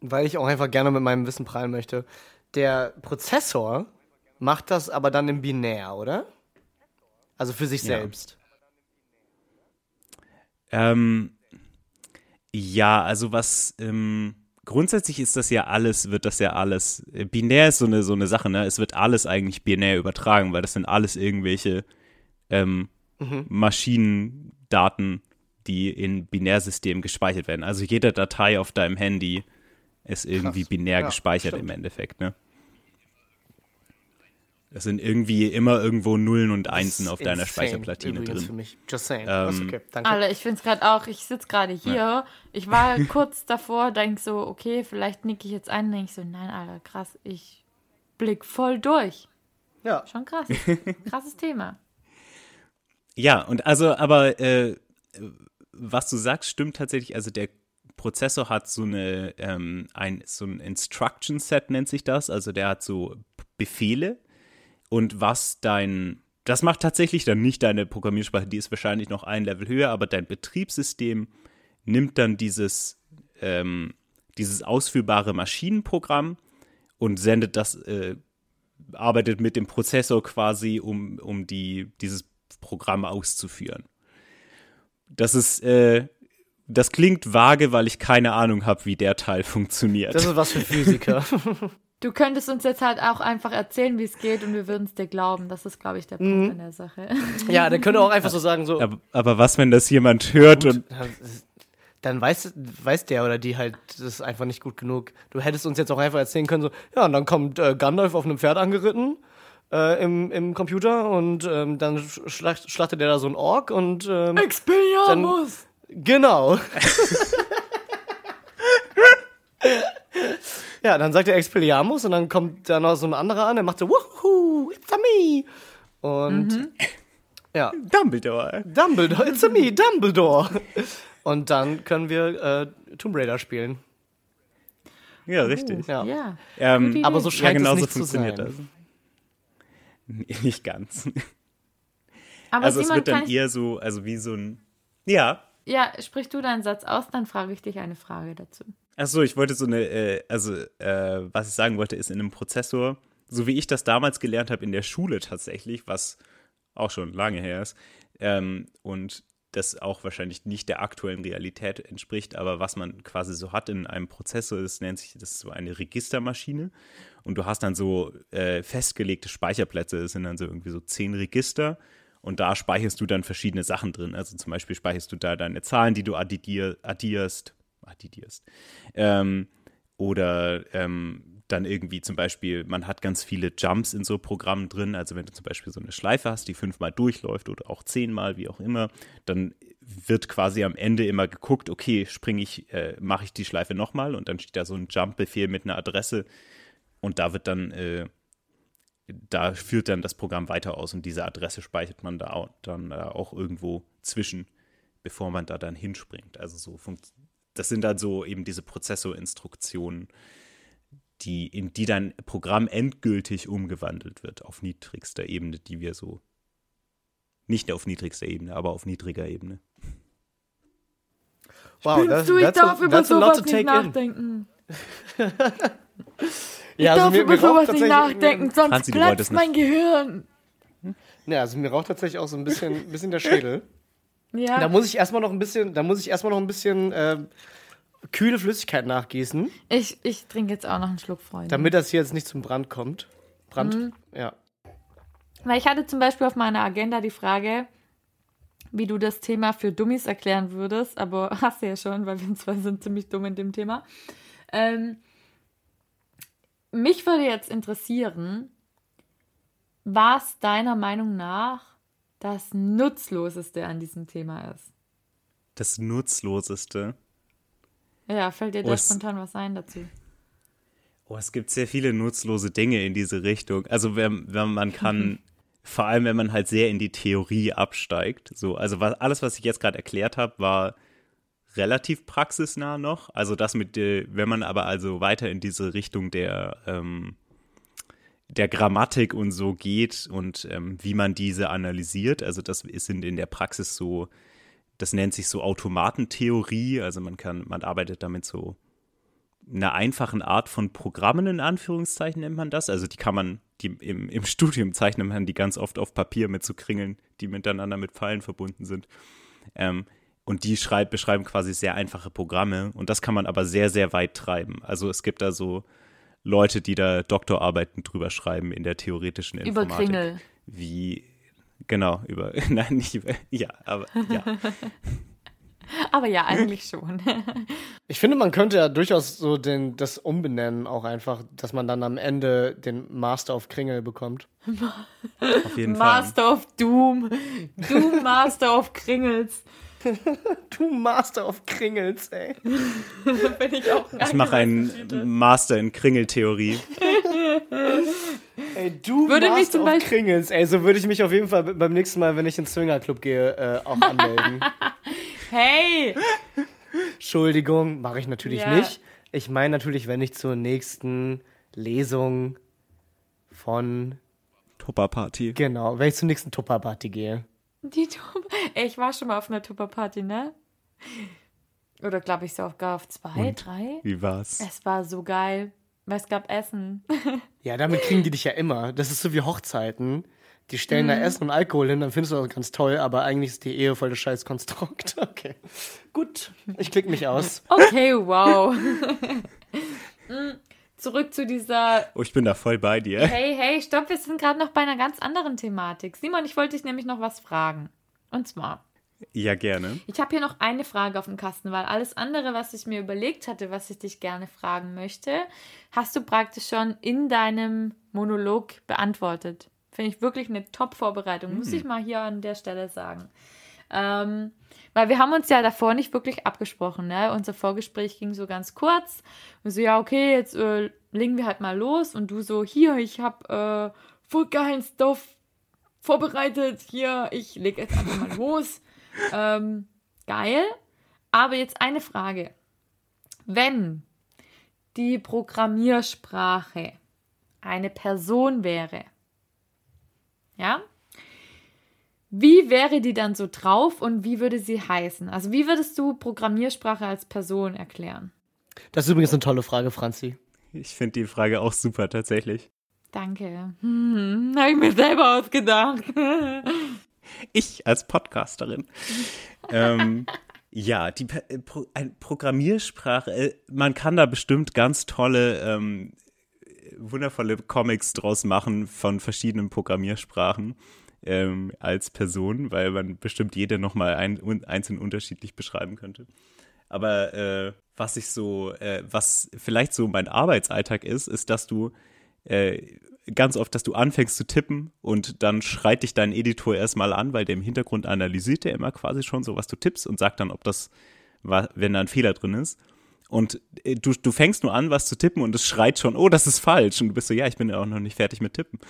S2: weil ich auch einfach gerne mit meinem Wissen prallen möchte. Der Prozessor macht das aber dann im Binär, oder? Also für sich
S4: Ja.
S2: selbst.
S4: Ähm, ja, also was ähm, grundsätzlich ist das ja alles, wird das ja alles. äh, Binär ist so eine so eine Sache, ne? Es wird alles eigentlich binär übertragen, weil das sind alles irgendwelche ähm, Maschinendaten, die in Binärsystemen gespeichert werden. Also jede Datei auf deinem Handy ist irgendwie
S2: Krass.
S4: binär
S2: Ja,
S4: gespeichert
S2: stimmt.
S4: im Endeffekt, ne? Es sind irgendwie immer irgendwo Nullen und Einsen auf deiner Speicherplatine drin.
S2: Für mich. Just saying.
S4: Ähm,
S2: okay. Danke.
S3: Alter, ich finde es gerade auch, ich sitze gerade hier. Ich war [laughs] kurz davor, denke so, okay, vielleicht nicke ich jetzt ein, denke ich so, nein, Alter, krass, ich blick voll durch.
S2: Ja.
S3: Schon krass. [laughs] Krasses Thema.
S4: Ja, und also, aber äh, was du sagst, stimmt tatsächlich. Also der Prozessor hat so eine, ähm, ein, so ein Instruction Set nennt sich das. Also der hat so Befehle und was dein, das macht tatsächlich dann nicht deine Programmiersprache, die ist wahrscheinlich noch ein Level höher, aber dein Betriebssystem nimmt dann dieses, ähm, dieses ausführbare Maschinenprogramm und sendet das, äh, arbeitet mit dem Prozessor quasi, um, um die, dieses Programm auszuführen. Das ist, äh, das klingt vage, weil ich keine Ahnung habe, wie der Teil [laughs] funktioniert.
S2: Das ist was für Physiker. [laughs]
S3: Du könntest uns jetzt halt auch einfach erzählen, wie es geht und wir würden es dir glauben. Das ist, glaube ich, der Punkt an der Sache. [laughs]
S2: ja, der könnte auch einfach so sagen, so.
S4: aber, aber was, wenn das jemand hört und
S2: Dann weiß, weiß der oder die halt, das ist einfach nicht gut genug. Du hättest uns jetzt auch einfach erzählen können, so, ja, und dann kommt äh, Gandalf auf einem Pferd angeritten äh, im, im Computer und ähm, dann schlacht, schlachtet er da so ein Ork und ähm,
S3: Expelliarmus!
S2: genau. [laughs] [laughs] Ja, dann sagt er Expelliarmus und dann kommt da noch so ein anderer an, der macht so, Woohoo, it's a me. Und [laughs] ja,
S4: Dumbledore.
S2: Dumbledore, it's a me, Dumbledore. Und dann können wir äh, Tomb Raider spielen.
S4: Ja, richtig.
S2: Ja.
S3: Ja.
S4: Ähm,
S2: Aber so
S3: Idee.
S4: ja,
S2: scheint
S4: genau
S2: es
S4: so
S2: nicht zu
S4: funktioniert
S2: sein.
S4: das. Nee, [laughs] Nicht ganz.
S3: Aber
S4: also es
S3: Simon,
S4: wird dann eher so, also wie so ein. Ja.
S3: ja, sprich du deinen Satz aus, dann frage ich dich eine Frage dazu.
S4: Achso, ich wollte so eine, äh, also äh, was ich sagen wollte, ist in einem Prozessor, so wie ich das damals gelernt habe in der Schule tatsächlich, was auch schon lange her ist, ähm, und das auch wahrscheinlich nicht der aktuellen Realität entspricht, aber was man quasi so hat in einem Prozessor, das nennt sich, das ist so eine Registermaschine und du hast dann so äh, festgelegte Speicherplätze, das sind dann so irgendwie so zehn Register und da speicherst du dann verschiedene Sachen drin. Also zum Beispiel speicherst du da deine Zahlen, die du addier, addierst, addierst. Ähm, oder ähm, dann irgendwie zum Beispiel, man hat ganz viele Jumps in so Programmen drin. Also wenn du zum Beispiel so eine Schleife hast, die fünfmal durchläuft oder auch zehnmal, wie auch immer, dann wird quasi am Ende immer geguckt, okay, springe ich, äh, mache ich die Schleife nochmal und dann steht da so ein Jump-Befehl mit einer Adresse und da wird dann, äh, da führt dann das Programm weiter aus und diese Adresse speichert man da auch, dann äh, auch irgendwo zwischen, bevor man da dann hinspringt. Also so funkt das sind dann so eben diese Prozessorinstruktionen, die, in die dein Programm endgültig umgewandelt wird auf niedrigster Ebene, die wir so nicht auf niedrigster Ebene, aber auf niedriger Ebene.
S2: Wow,
S3: Spinnst du, ich
S2: that's
S3: darf über
S2: a lot
S3: sowas nicht nachdenken. [laughs] Ich
S2: Ja, also
S3: darf
S2: mir-
S3: über
S2: mir
S3: sowas nicht nachdenken, sonst
S4: Franzi,
S3: platzt mein Gehirn.
S2: Ja, also mir raucht tatsächlich auch so ein bisschen, ein bisschen der Schädel. [laughs]
S3: Ja.
S2: Da muss ich erstmal noch ein bisschen, da muss ich erstmal noch ein bisschen äh, kühle Flüssigkeit nachgießen,
S3: Ich, ich trinke jetzt auch noch einen Schluck, Freunde.
S2: damit das hier jetzt nicht zum Brand kommt. Brand,
S3: Mhm.
S2: ja.
S3: Weil ich hatte zum Beispiel auf meiner Agenda die Frage, wie du das Thema für Dummies erklären würdest, aber [laughs] hast du ja schon, weil wir zwei sind ziemlich dumm in dem Thema. Ähm, mich würde jetzt interessieren, was deiner Meinung nach das Nutzloseste an diesem Thema ist.
S4: Das Nutzloseste.
S3: Ja, fällt dir
S4: Oh,
S3: da spontan was ein dazu?
S4: Oh, es gibt sehr viele nutzlose Dinge in diese Richtung. Also wenn, wenn man kann, [laughs] vor allem wenn man halt sehr in die Theorie absteigt. So, also was, alles, was ich jetzt gerade erklärt habe, war relativ praxisnah noch. Also das mit, der, wenn man aber also weiter in diese Richtung der ähm, der Grammatik und so geht und ähm, wie man diese analysiert. Also das sind in der Praxis so, das nennt sich so Automatentheorie. Also man kann, man arbeitet damit so einer einfachen Art von Programmen in Anführungszeichen nennt man das. Also die kann man, die im, im [laughs] Studium zeichnet man die ganz oft auf Papier mit so Kringeln, die miteinander mit Pfeilen verbunden sind. Ähm, und die schreib, beschreiben quasi sehr einfache Programme und das kann man aber sehr, sehr weit treiben. Also es gibt da so Leute, die da Doktorarbeiten drüber schreiben in der theoretischen
S3: Über
S4: Informatik.
S3: Kringel.
S4: Wie, genau, über, [laughs] nein, nicht über, ja, aber ja. [laughs]
S3: Aber ja, eigentlich schon.
S2: Ich finde, man könnte ja durchaus so den, das umbenennen auch einfach, dass man dann am Ende den Master of Kringel bekommt.
S4: Auf jeden Fall.
S3: Master of Doom. Doom Master of Kringels. [laughs]
S2: Du Master of Kringels, ey. [laughs]
S3: Bin ich auch
S4: Ich mache einen Master in Kringeltheorie.
S2: Ey, du
S3: Würde mich
S2: Master
S3: zum
S2: of
S3: Beispiel-
S2: Kringels, ey. So würde ich mich auf jeden Fall beim nächsten Mal, wenn ich ins Swingerclub gehe, äh, auch anmelden. [laughs]
S3: Hey!
S2: Entschuldigung, mache ich natürlich
S3: Ja.
S2: nicht. Ich meine natürlich, wenn ich zur nächsten Lesung von,
S4: Tupper-Party.
S2: genau, wenn ich zur nächsten Tupper-Party gehe.
S3: Die Tupper. [laughs] Ey, ich war schon mal auf einer Tupper-Party, ne? Oder glaube ich sogar auf zwei,
S4: Und?
S3: drei.
S4: Wie war's?
S3: Es war so geil. Weil es gab Essen. [laughs]
S2: Ja, damit kriegen die dich ja immer. Das ist so wie Hochzeiten. Die stellen da Essen und Alkohol hin, dann findest du das ganz toll, aber eigentlich ist die Ehe voll das scheiß Konstrukt. [laughs] Okay. Gut, ich klick mich aus.
S3: Okay, wow. Zurück zu dieser
S4: Oh, ich bin da voll bei dir.
S3: Hey, hey, stopp, wir sind gerade noch bei einer ganz anderen Thematik. Simon, ich wollte dich nämlich noch was fragen. Und zwar,
S4: Ja, gerne.
S3: ich habe hier noch eine Frage auf dem Kasten, weil alles andere, was ich mir überlegt hatte, was ich dich gerne fragen möchte, hast du praktisch schon in deinem Monolog beantwortet. Finde ich wirklich eine Top-Vorbereitung, muss ich mal hier an der Stelle sagen. Ähm, weil wir haben uns ja davor nicht wirklich abgesprochen, ne? Unser Vorgespräch ging so ganz kurz. Und so, ja, okay, jetzt äh, legen wir halt mal los. Und du so, hier, ich hab äh, voll geilen Stoff vorbereitet. Hier, ich leg jetzt einfach mal los. [laughs] Ähm, geil. Aber jetzt eine Frage. Wenn die Programmiersprache eine Person wäre, ja, wie wäre die dann so drauf und wie würde sie heißen? Also wie würdest du Programmiersprache als Person erklären?
S2: Das ist übrigens eine tolle Frage, Franzi.
S4: Ich finde die Frage auch super tatsächlich.
S3: Danke. Hm, habe ich mir selber ausgedacht. [laughs]
S4: Ich als Podcasterin. ähm, ja, die äh, Pro ein Programmiersprache, äh, man kann da bestimmt ganz tolle, ähm, wundervolle Comics draus machen von verschiedenen Programmiersprachen ähm, als Person, weil man bestimmt jede nochmal ein, un, einzeln unterschiedlich beschreiben könnte. Aber äh, was ich so, äh, was vielleicht so mein Arbeitsalltag ist, ist, dass du äh, ganz oft, dass du anfängst zu tippen und dann schreit dich dein Editor erstmal an, weil der im Hintergrund analysiert der immer quasi schon so, was du tippst und sagt dann, ob das, wenn da ein Fehler drin ist. Und äh, du, du fängst nur an, was zu tippen und es schreit schon, oh, das ist falsch. Und du bist so, ja, ich bin ja auch noch nicht fertig mit Tippen.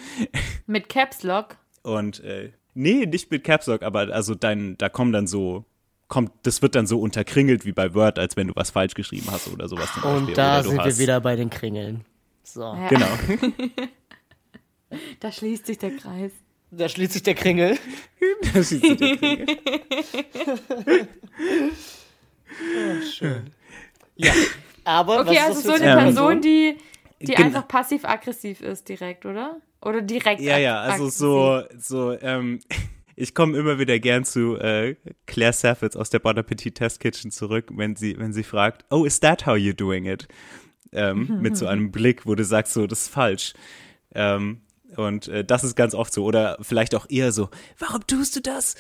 S3: Mit Caps Lock?
S4: Und äh, nee, nicht mit Caps Lock, aber also dein, da kommen dann so, kommt, das wird dann so unterkringelt wie bei Word, als wenn du was falsch geschrieben hast oder sowas.
S2: Und da sind wir wieder bei den Kringeln. So.
S3: Ja.
S4: Genau. [laughs]
S3: Da schließt sich der Kreis.
S2: Da schließt sich der Kringel. [laughs]
S4: Da schließt sich der Kringel.
S2: Oh, schön. Ja, aber
S3: Okay,
S2: was
S3: also
S2: ist
S3: so
S2: das
S3: eine
S2: für
S3: Person, die, die
S4: Gen-
S3: einfach passiv-aggressiv ist direkt, oder? Oder direkt
S4: Ja, ja, also so, so, ähm, [laughs] ich komme immer wieder gern zu äh, Claire Saffitz aus der Bon Appetit Test Kitchen zurück, wenn sie, wenn sie fragt, oh, is that how you're doing it? Ähm, [laughs] mit so einem Blick, wo du sagst, so, das ist falsch. Ähm, und äh, das ist ganz oft so. Oder vielleicht auch eher so, warum tust du das?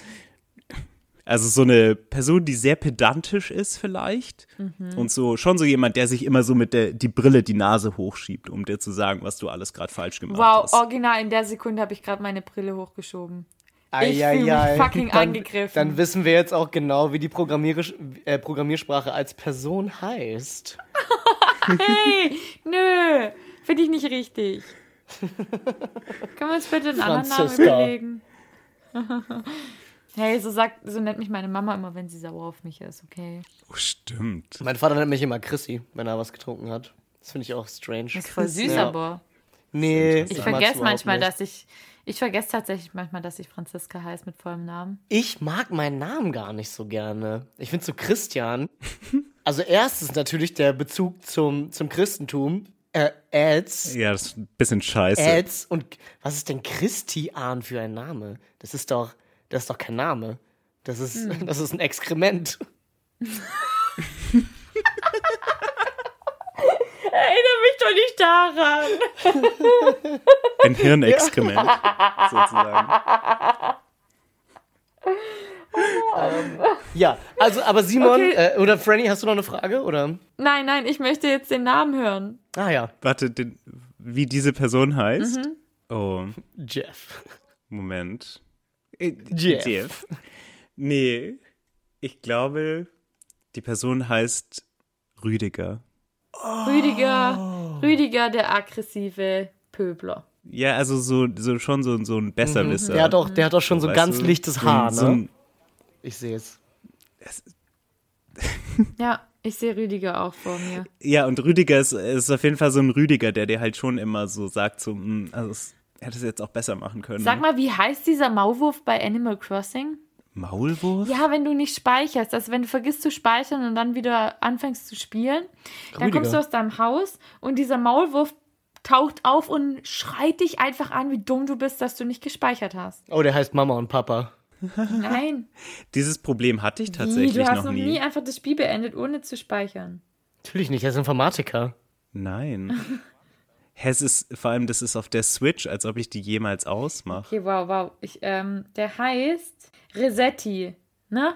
S4: Also so eine Person, die sehr pedantisch ist vielleicht und so schon so jemand, der sich immer so mit der die Brille die Nase hochschiebt, um dir zu sagen, was du alles gerade falsch gemacht
S3: Wow,
S4: hast.
S3: original, in der Sekunde habe ich gerade meine Brille hochgeschoben. Ich
S2: Eieiei.
S3: fühl mich fucking
S2: dann,
S3: angegriffen.
S2: Dann wissen wir jetzt auch genau, wie die Programmierisch äh, Programmiersprache als Person heißt. [laughs]
S3: Hey, nö, finde ich nicht richtig. [laughs] Können wir uns bitte einen anderen Namen überlegen? [laughs] hey, so sagt, so nennt mich meine Mama immer, wenn sie sauer auf mich ist, okay?
S4: Oh, stimmt.
S2: Mein Vater nennt mich immer Chrissy, wenn er was getrunken hat. Das finde ich auch strange.
S3: Das ist voll süß,
S2: Ja.
S3: aber.
S2: Nee,
S3: Ich vergesse manchmal,
S2: nicht.
S3: dass ich. Ich vergesse tatsächlich manchmal, dass ich Franziska heiße mit vollem Namen.
S2: Ich mag meinen Namen gar nicht so gerne. Ich finde so Christian. [laughs] Also erstens natürlich der Bezug zum, zum Christentum. Äh, Ads.
S4: Ja, das ist ein bisschen scheiße.
S2: Ads. Und was ist denn Christian für ein Name? Das ist doch, das ist doch kein Name. Das ist,
S3: Hm. [laughs]
S2: das ist ein Exkrement. [laughs]
S3: Erinnere mich doch nicht daran. [laughs]
S4: Ein Hirnexkrement, sozusagen.
S2: Ja, also, aber Simon
S3: Okay.
S2: äh, oder Franny, hast du noch eine Frage? Oder?
S3: Nein, nein, ich möchte jetzt den Namen hören.
S2: Ah ja,
S4: Warte, den, wie diese Person heißt?
S3: Mhm.
S4: Oh,
S2: Jeff.
S4: Moment. Äh,
S2: Jeff.
S4: Nee, ich glaube, die Person heißt Rüdiger.
S3: Rüdiger, Rüdiger, der aggressive Pöbler.
S4: Ja, also so, so schon so, so ein Besserwisser.
S2: Der hat auch, der hat auch schon so
S4: weißt
S2: ganz
S4: du?
S2: lichtes
S4: So
S2: Haar,
S4: so
S2: ne?
S4: ein-
S2: Ich sehe es.
S3: Ja, ich sehe Rüdiger auch vor mir.
S4: Ja, und Rüdiger ist, ist auf jeden Fall so ein Rüdiger, der dir halt schon immer so sagt, so, hm, also es hätte es jetzt auch besser machen können.
S3: Sag mal, wie heißt dieser Maulwurf bei Animal Crossing?
S4: Maulwurf?
S3: Ja, wenn du nicht speicherst, also wenn du vergisst zu speichern und dann wieder anfängst zu spielen, dann
S2: Rüdiger.
S3: kommst du aus deinem Haus und dieser Maulwurf taucht auf und schreit dich einfach an, wie dumm du bist, dass du nicht gespeichert hast.
S2: Oh, der heißt Mama und Papa.
S3: Nein, [laughs]
S4: Dieses Problem hatte ich
S3: wie,
S4: tatsächlich
S3: du hast
S4: noch
S3: noch
S4: nie.
S3: nie einfach das Spiel beendet, ohne zu speichern.
S2: Natürlich nicht, er ist Informatiker.
S4: Nein. [laughs] Hä, Es ist, vor allem, das ist auf der Switch, als ob ich die jemals ausmache.
S3: Okay, wow, wow. Ich, ähm, der heißt Resetti, ne?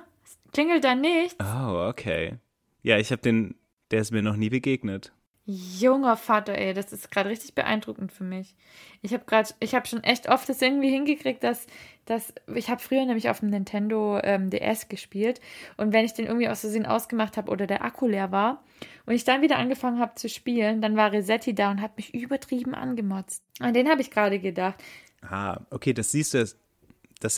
S3: Klingelt da nicht?
S4: Oh, okay. Ja, ich habe den, der ist mir noch nie begegnet.
S3: Junger Vater, ey, das ist gerade richtig beeindruckend für mich. Ich habe gerade, ich habe schon echt oft das irgendwie hingekriegt, dass, dass ich habe früher nämlich auf dem Nintendo ähm, DS gespielt und wenn ich den irgendwie aus Versehen ausgemacht habe oder der Akku leer war und ich dann wieder angefangen habe zu spielen, dann war Resetti da und hat mich übertrieben angemotzt. An den habe ich gerade gedacht.
S4: Ah, okay, das siehst du,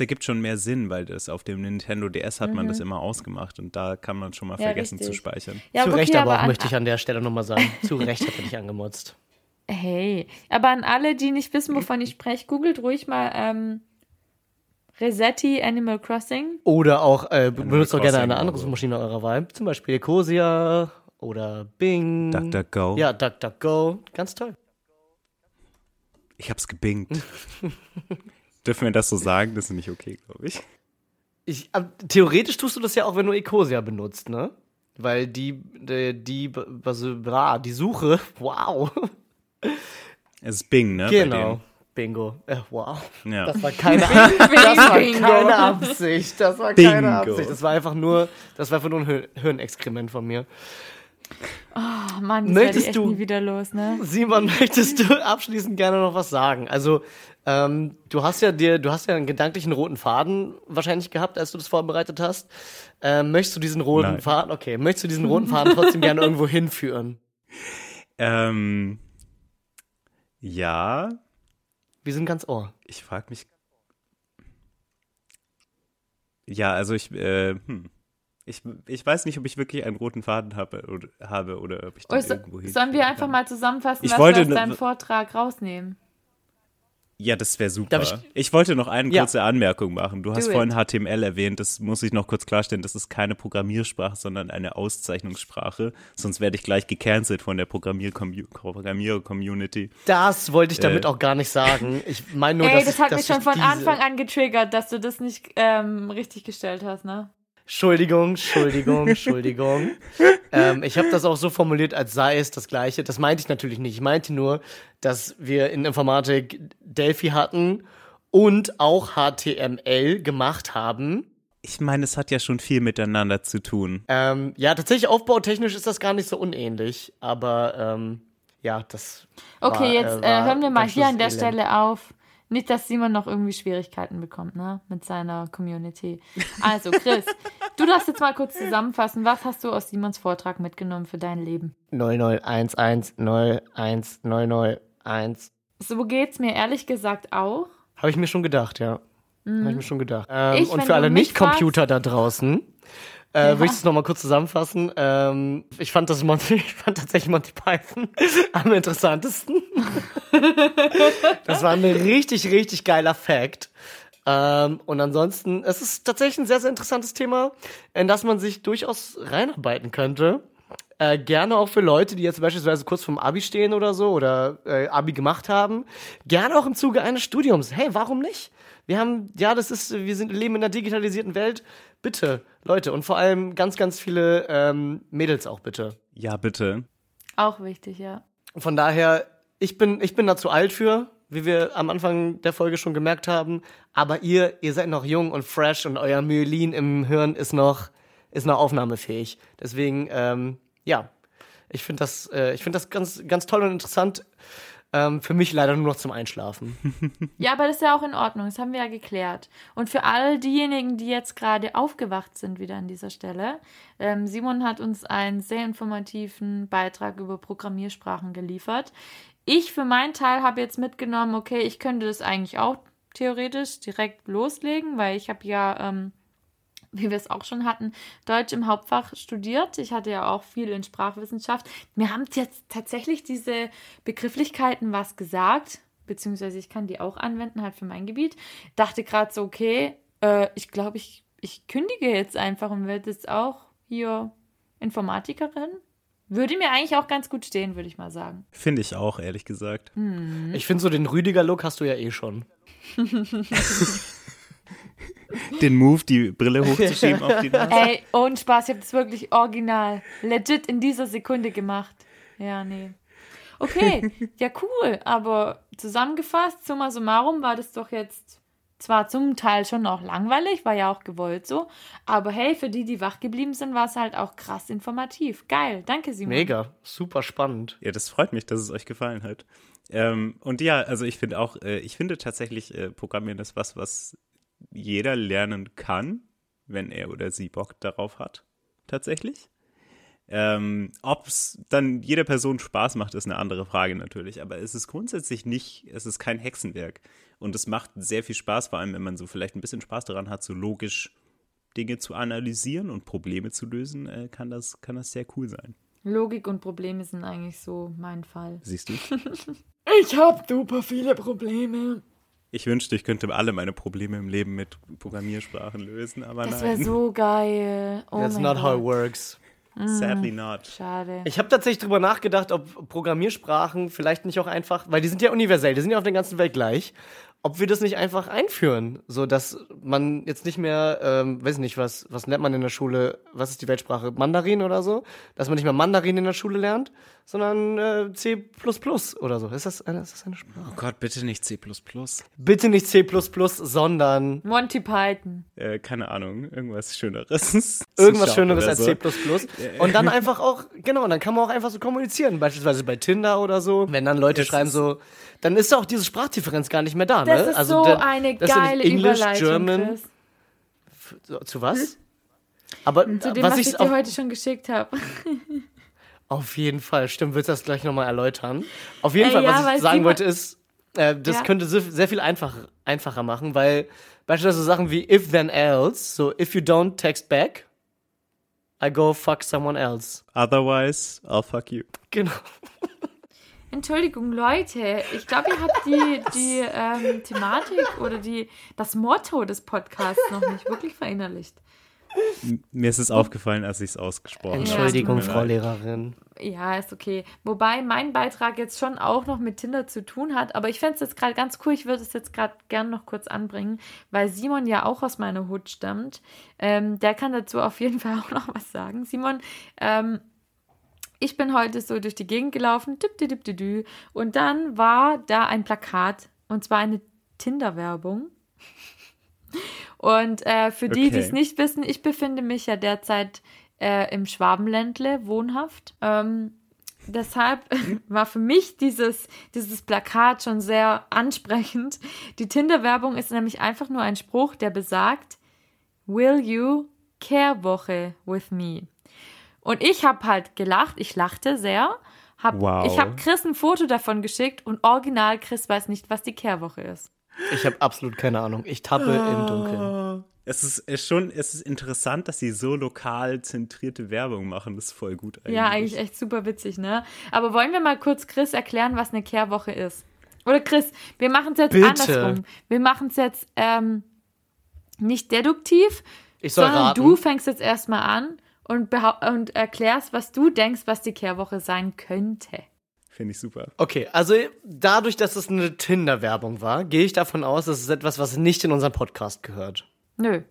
S4: ergibt schon mehr Sinn, weil das auf dem Nintendo DS hat man das immer ausgemacht und da kann man schon mal
S3: Mhm. Ja,
S4: vergessen zu
S3: richtig.
S4: speichern.
S3: Ja,
S2: Zu
S3: okay,
S2: Recht aber auch,
S3: an,
S2: möchte ich an der Stelle nochmal sagen. Zu Recht hat er dich angemotzt. [laughs]
S3: Hey, aber an alle, die nicht wissen, wovon ich spreche, googelt ruhig mal ähm, Resetti Animal Crossing.
S2: Oder auch, äh, benutzt doch gerne eine andere
S4: aber-
S2: Suchmaschine eurer Wahl. Zum Beispiel Ecosia oder Bing.
S4: DuckDuckGo.
S2: Ja, DuckDuckGo. Ganz toll.
S4: Ich hab's gebingt. [laughs] Dürfen wir das so sagen? Das ist nicht okay, glaube ich.
S2: Ich, äh, theoretisch tust du das ja auch, wenn du Ecosia benutzt, ne? Weil die, die, die, was, bra, die Suche, [laughs] wow.
S4: Es ist Bing, ne?
S2: Genau. Bingo. Äh, wow.
S4: Ja.
S2: Das war [laughs] keine, das war keine Absicht. Das war keine
S4: Bingo.
S2: Absicht. Das war einfach nur, das war einfach nur ein Hir- Hirnexkrement von mir.
S3: Oh Mann, das
S2: Möchtest
S3: echt
S2: du-
S3: nie wieder los, ne?
S2: Simon, [laughs] möchtest du abschließend gerne noch was sagen? Also, ähm, du hast ja dir, du hast ja einen gedanklichen roten Faden wahrscheinlich gehabt, als du das vorbereitet hast. Ähm, möchtest du diesen roten
S4: Nein.
S2: Faden, okay, möchtest du diesen roten Faden trotzdem gerne irgendwo [laughs] hinführen?
S4: Ähm, ja,
S2: Wir sind ganz ohr.
S4: ich frage mich. Ja, also ich, äh, hm. Ich, ich weiß nicht, ob ich wirklich einen roten Faden habe oder, habe oder ob ich den
S3: Oh, so,
S4: irgendwo hin.
S3: sollen wir einfach mal zusammenfassen,
S4: Ich
S3: was
S4: wollte
S3: wir aus
S4: ne-
S3: deinem Vortrag rausnehmen?
S4: Ja, das wäre super. Ich,
S2: ich-
S4: wollte noch eine
S2: Ja.
S4: kurze Anmerkung machen. Du hast
S3: it.
S4: vorhin HTML erwähnt, das muss ich noch kurz klarstellen. Das ist keine Programmiersprache, sondern eine Auszeichnungssprache. Sonst werde ich gleich gecancelt von der Programmier-Commu- Programmierer-Community.
S2: Das wollte ich damit
S4: Äh.
S2: auch gar nicht sagen. Ich meine [laughs] nur,
S3: Ey,
S2: dass
S3: das
S2: ich,
S3: hat
S2: dass
S3: mich schon von Anfang an getriggert, dass du das nicht ähm, richtig gestellt hast, ne?
S2: Entschuldigung, Entschuldigung, [laughs] Entschuldigung. ähm, ich habe das auch so formuliert, als sei es das Gleiche. Das meinte ich natürlich nicht. Ich meinte nur, dass wir in Informatik Delphi hatten und auch HTML gemacht haben.
S4: Ich meine, es hat ja schon viel miteinander zu tun.
S2: Ähm, ja, tatsächlich aufbautechnisch ist das gar nicht so unähnlich, aber ähm, ja, das.
S3: Okay,
S2: war,
S3: jetzt
S2: äh,
S3: äh,
S2: war
S3: hören wir mal hier an der. Stelle auf. Nicht, dass Simon noch irgendwie Schwierigkeiten bekommt, ne? Mit seiner Community. Also, Chris, du darfst jetzt mal kurz zusammenfassen. Was hast du aus Simons Vortrag mitgenommen für dein Leben?
S2: 001101001.
S3: So geht's mir ehrlich gesagt auch.
S2: Habe ich mir schon gedacht, ja. Habe ich mir schon gedacht. Ähm,
S3: Ich,
S2: und für alle Nicht-Computer da draußen, äh,
S3: Ja.
S2: würde ich es nochmal kurz zusammenfassen. Ähm, ich fand das Monty, [laughs] ich fand tatsächlich Monty Python [laughs] am interessantesten. das war ein richtig, richtig geiler Fact. Ähm, und ansonsten, es ist tatsächlich ein sehr, sehr interessantes Thema, in das man sich durchaus reinarbeiten könnte. Äh, gerne auch für Leute, die jetzt beispielsweise kurz vorm Abi stehen oder so oder äh, Abi gemacht haben. Gerne auch im Zuge eines Studiums. Hey, warum nicht? Wir haben, ja, das ist, wir sind, leben in einer digitalisierten Welt. Bitte, Leute, und vor allem ganz, ganz viele ähm, Mädels auch bitte.
S4: Ja, bitte.
S3: Auch wichtig, ja.
S2: Von daher, ich bin, ich bin da zu alt für, wie wir am Anfang der Folge schon gemerkt haben. Aber ihr, ihr seid noch jung und fresh und euer Myelin im Hirn ist noch, ist noch aufnahmefähig. Deswegen, ähm, ja, ich finde das, äh, ich finde das ganz, ganz toll und interessant. Ähm, für mich leider nur noch zum Einschlafen. [laughs]
S3: Ja, aber das ist ja auch in Ordnung. Das haben wir ja geklärt. Und für all diejenigen, die jetzt gerade aufgewacht sind, wieder an dieser Stelle, ähm, Simon hat uns einen sehr informativen Beitrag über Programmiersprachen geliefert. Ich für meinen Teil habe jetzt mitgenommen, okay, ich könnte das eigentlich auch theoretisch direkt loslegen, weil ich habe ja, ähm, [laughs] wie wir es auch schon hatten, Deutsch im Hauptfach studiert. Ich hatte ja auch viel in Sprachwissenschaft. Mir haben jetzt tatsächlich diese Begrifflichkeiten was gesagt, beziehungsweise ich kann die auch anwenden, halt für mein Gebiet. Dachte gerade so, okay, äh, ich glaube, ich, ich kündige jetzt einfach und werde jetzt auch hier Informatikerin. Würde mir eigentlich auch ganz gut stehen, würde ich mal sagen.
S4: Finde ich auch, ehrlich gesagt.
S2: Ich finde so den Rüdiger-Look hast du ja eh schon. [laughs]
S4: Den Move, die Brille hochzuschieben auf die Nase.
S3: Ey, ohne Spaß, ich habe das wirklich original, legit in dieser Sekunde gemacht. Ja, nee. Okay, [laughs] ja cool, aber zusammengefasst, summa summarum war das doch jetzt zwar zum Teil schon auch langweilig, war ja auch gewollt so, aber hey, für die, die wach geblieben sind, war es halt auch krass informativ. Geil, danke Simon.
S2: Mega, super spannend.
S4: Ja, das freut mich, dass es euch gefallen hat. Ähm, und ja, also ich finde auch, äh, ich finde tatsächlich, äh, Programmieren ist was, was jeder lernen kann, wenn er oder sie Bock darauf hat. Tatsächlich. Ähm, Ob es dann jeder Person Spaß macht, ist eine andere Frage natürlich. Aber es ist grundsätzlich nicht, es ist kein Hexenwerk. Und es macht sehr viel Spaß, vor allem wenn man so vielleicht ein bisschen Spaß daran hat, so logisch Dinge zu analysieren und Probleme zu lösen, äh, kann, das, kann das sehr cool sein.
S3: Logik und Probleme sind eigentlich so mein Fall.
S4: Siehst du? [laughs]
S3: Ich hab super viele Probleme.
S4: Ich wünschte, ich könnte alle meine Probleme im Leben mit Programmiersprachen lösen, aber
S3: Das wäre
S4: nein.
S3: so geil. Oh
S2: That's not how it works.
S4: Sadly not.
S3: Schade.
S2: Ich habe tatsächlich drüber nachgedacht, ob Programmiersprachen vielleicht nicht auch einfach, weil die sind ja universell, die sind ja auf der ganzen Welt gleich, ob wir das nicht einfach einführen, so dass man jetzt nicht mehr, ähm, weiß nicht, was, was lernt man in der Schule, was ist die Weltsprache, Mandarin oder so, dass man nicht mehr Mandarin in der Schule lernt, sondern äh, C++ oder so. Ist das eine, ist das eine Sprache?
S4: Oh Gott, bitte nicht C.
S2: Bitte nicht C++, sondern
S3: Monty Python.
S4: Äh, keine Ahnung, irgendwas Schöneres. [laughs]
S2: irgendwas Schöneres
S4: oder
S2: als
S4: so.
S2: C++. Und dann einfach auch, genau, dann kann man auch einfach so kommunizieren, beispielsweise bei Tinder oder so. Wenn dann Leute
S4: Es
S2: schreiben
S4: ist-
S2: so, dann ist auch diese Sprachdifferenz gar nicht mehr da,
S3: Das
S2: ne?
S3: ist
S2: also
S3: so
S2: der-
S3: eine
S2: das ist
S3: geile
S2: English,
S3: Überleitung,
S2: German, so, zu was? Aber
S3: Zu dem,
S2: was,
S3: was,
S2: ich
S3: ich dir heute schon geschickt habe. [laughs]
S2: auf jeden Fall, stimmt, willst du das gleich nochmal erläutern? Auf jeden
S3: Äh,
S2: Fall,
S3: ja,
S2: was ich sagen wollte ist, äh, das
S3: Ja.
S2: könnte sehr, viel einfach, einfacher machen, weil beispielsweise Sachen wie if then else, so if you don't text back, I go fuck someone else.
S4: Otherwise, I'll fuck you.
S2: Genau. [laughs]
S3: Entschuldigung, Leute, ich glaube, ihr habt die, die [laughs] ähm, Thematik oder die, das Motto des Podcasts noch nicht wirklich verinnerlicht.
S4: Mir ist es aufgefallen, als ich es ausgesprochen habe.
S2: Entschuldigung, Frau. Lehrerin.
S3: Ja, ist okay. Wobei mein Beitrag jetzt schon auch noch mit Tinder zu tun hat. Aber ich fände es jetzt gerade ganz cool. Ich würde es jetzt gerade gern noch kurz anbringen, weil Simon ja auch aus meiner Hut stammt. Ähm, der kann dazu auf jeden [laughs] Fall auch noch was sagen. Simon, ähm, ich bin heute so durch die Gegend gelaufen, tipp, tipp, tipp, tipp, und dann war da ein Plakat und zwar eine Tinder-Werbung. Und äh, für die, die es
S4: Okay.
S3: nicht wissen, ich befinde mich ja derzeit äh, im Schwabenländle wohnhaft. Ähm, deshalb [laughs] war für mich dieses, dieses Plakat schon sehr ansprechend. Die Tinder-Werbung ist nämlich einfach nur ein Spruch, der besagt, Will you Care-Woche with me? Und ich habe halt gelacht, ich lachte sehr. Hab,
S4: Wow.
S3: Ich habe Chris ein Foto davon geschickt und original Chris weiß nicht, was die Kehrwoche ist.
S2: Ich habe absolut keine Ahnung. Ich tappe im Dunkeln.
S4: Es ist, schon, es ist interessant, dass sie so lokal zentrierte Werbung machen. Das ist voll gut eigentlich.
S3: Ja, eigentlich echt super witzig, ne? Aber wollen wir mal kurz Chris erklären, was eine Kehrwoche ist? Oder Chris, wir machen es jetzt
S2: Bitte.
S3: andersrum. Wir machen es jetzt ähm, nicht deduktiv,
S2: Ich soll
S3: sondern
S2: raten.
S3: du fängst jetzt erstmal an und, und erklärst, was du denkst, was die Kehrwoche sein könnte.
S4: Finde ich super.
S2: Okay, also dadurch, dass es eine Tinder-Werbung war, gehe ich davon aus, dass es etwas, was nicht in unseren Podcast gehört.
S3: Nö.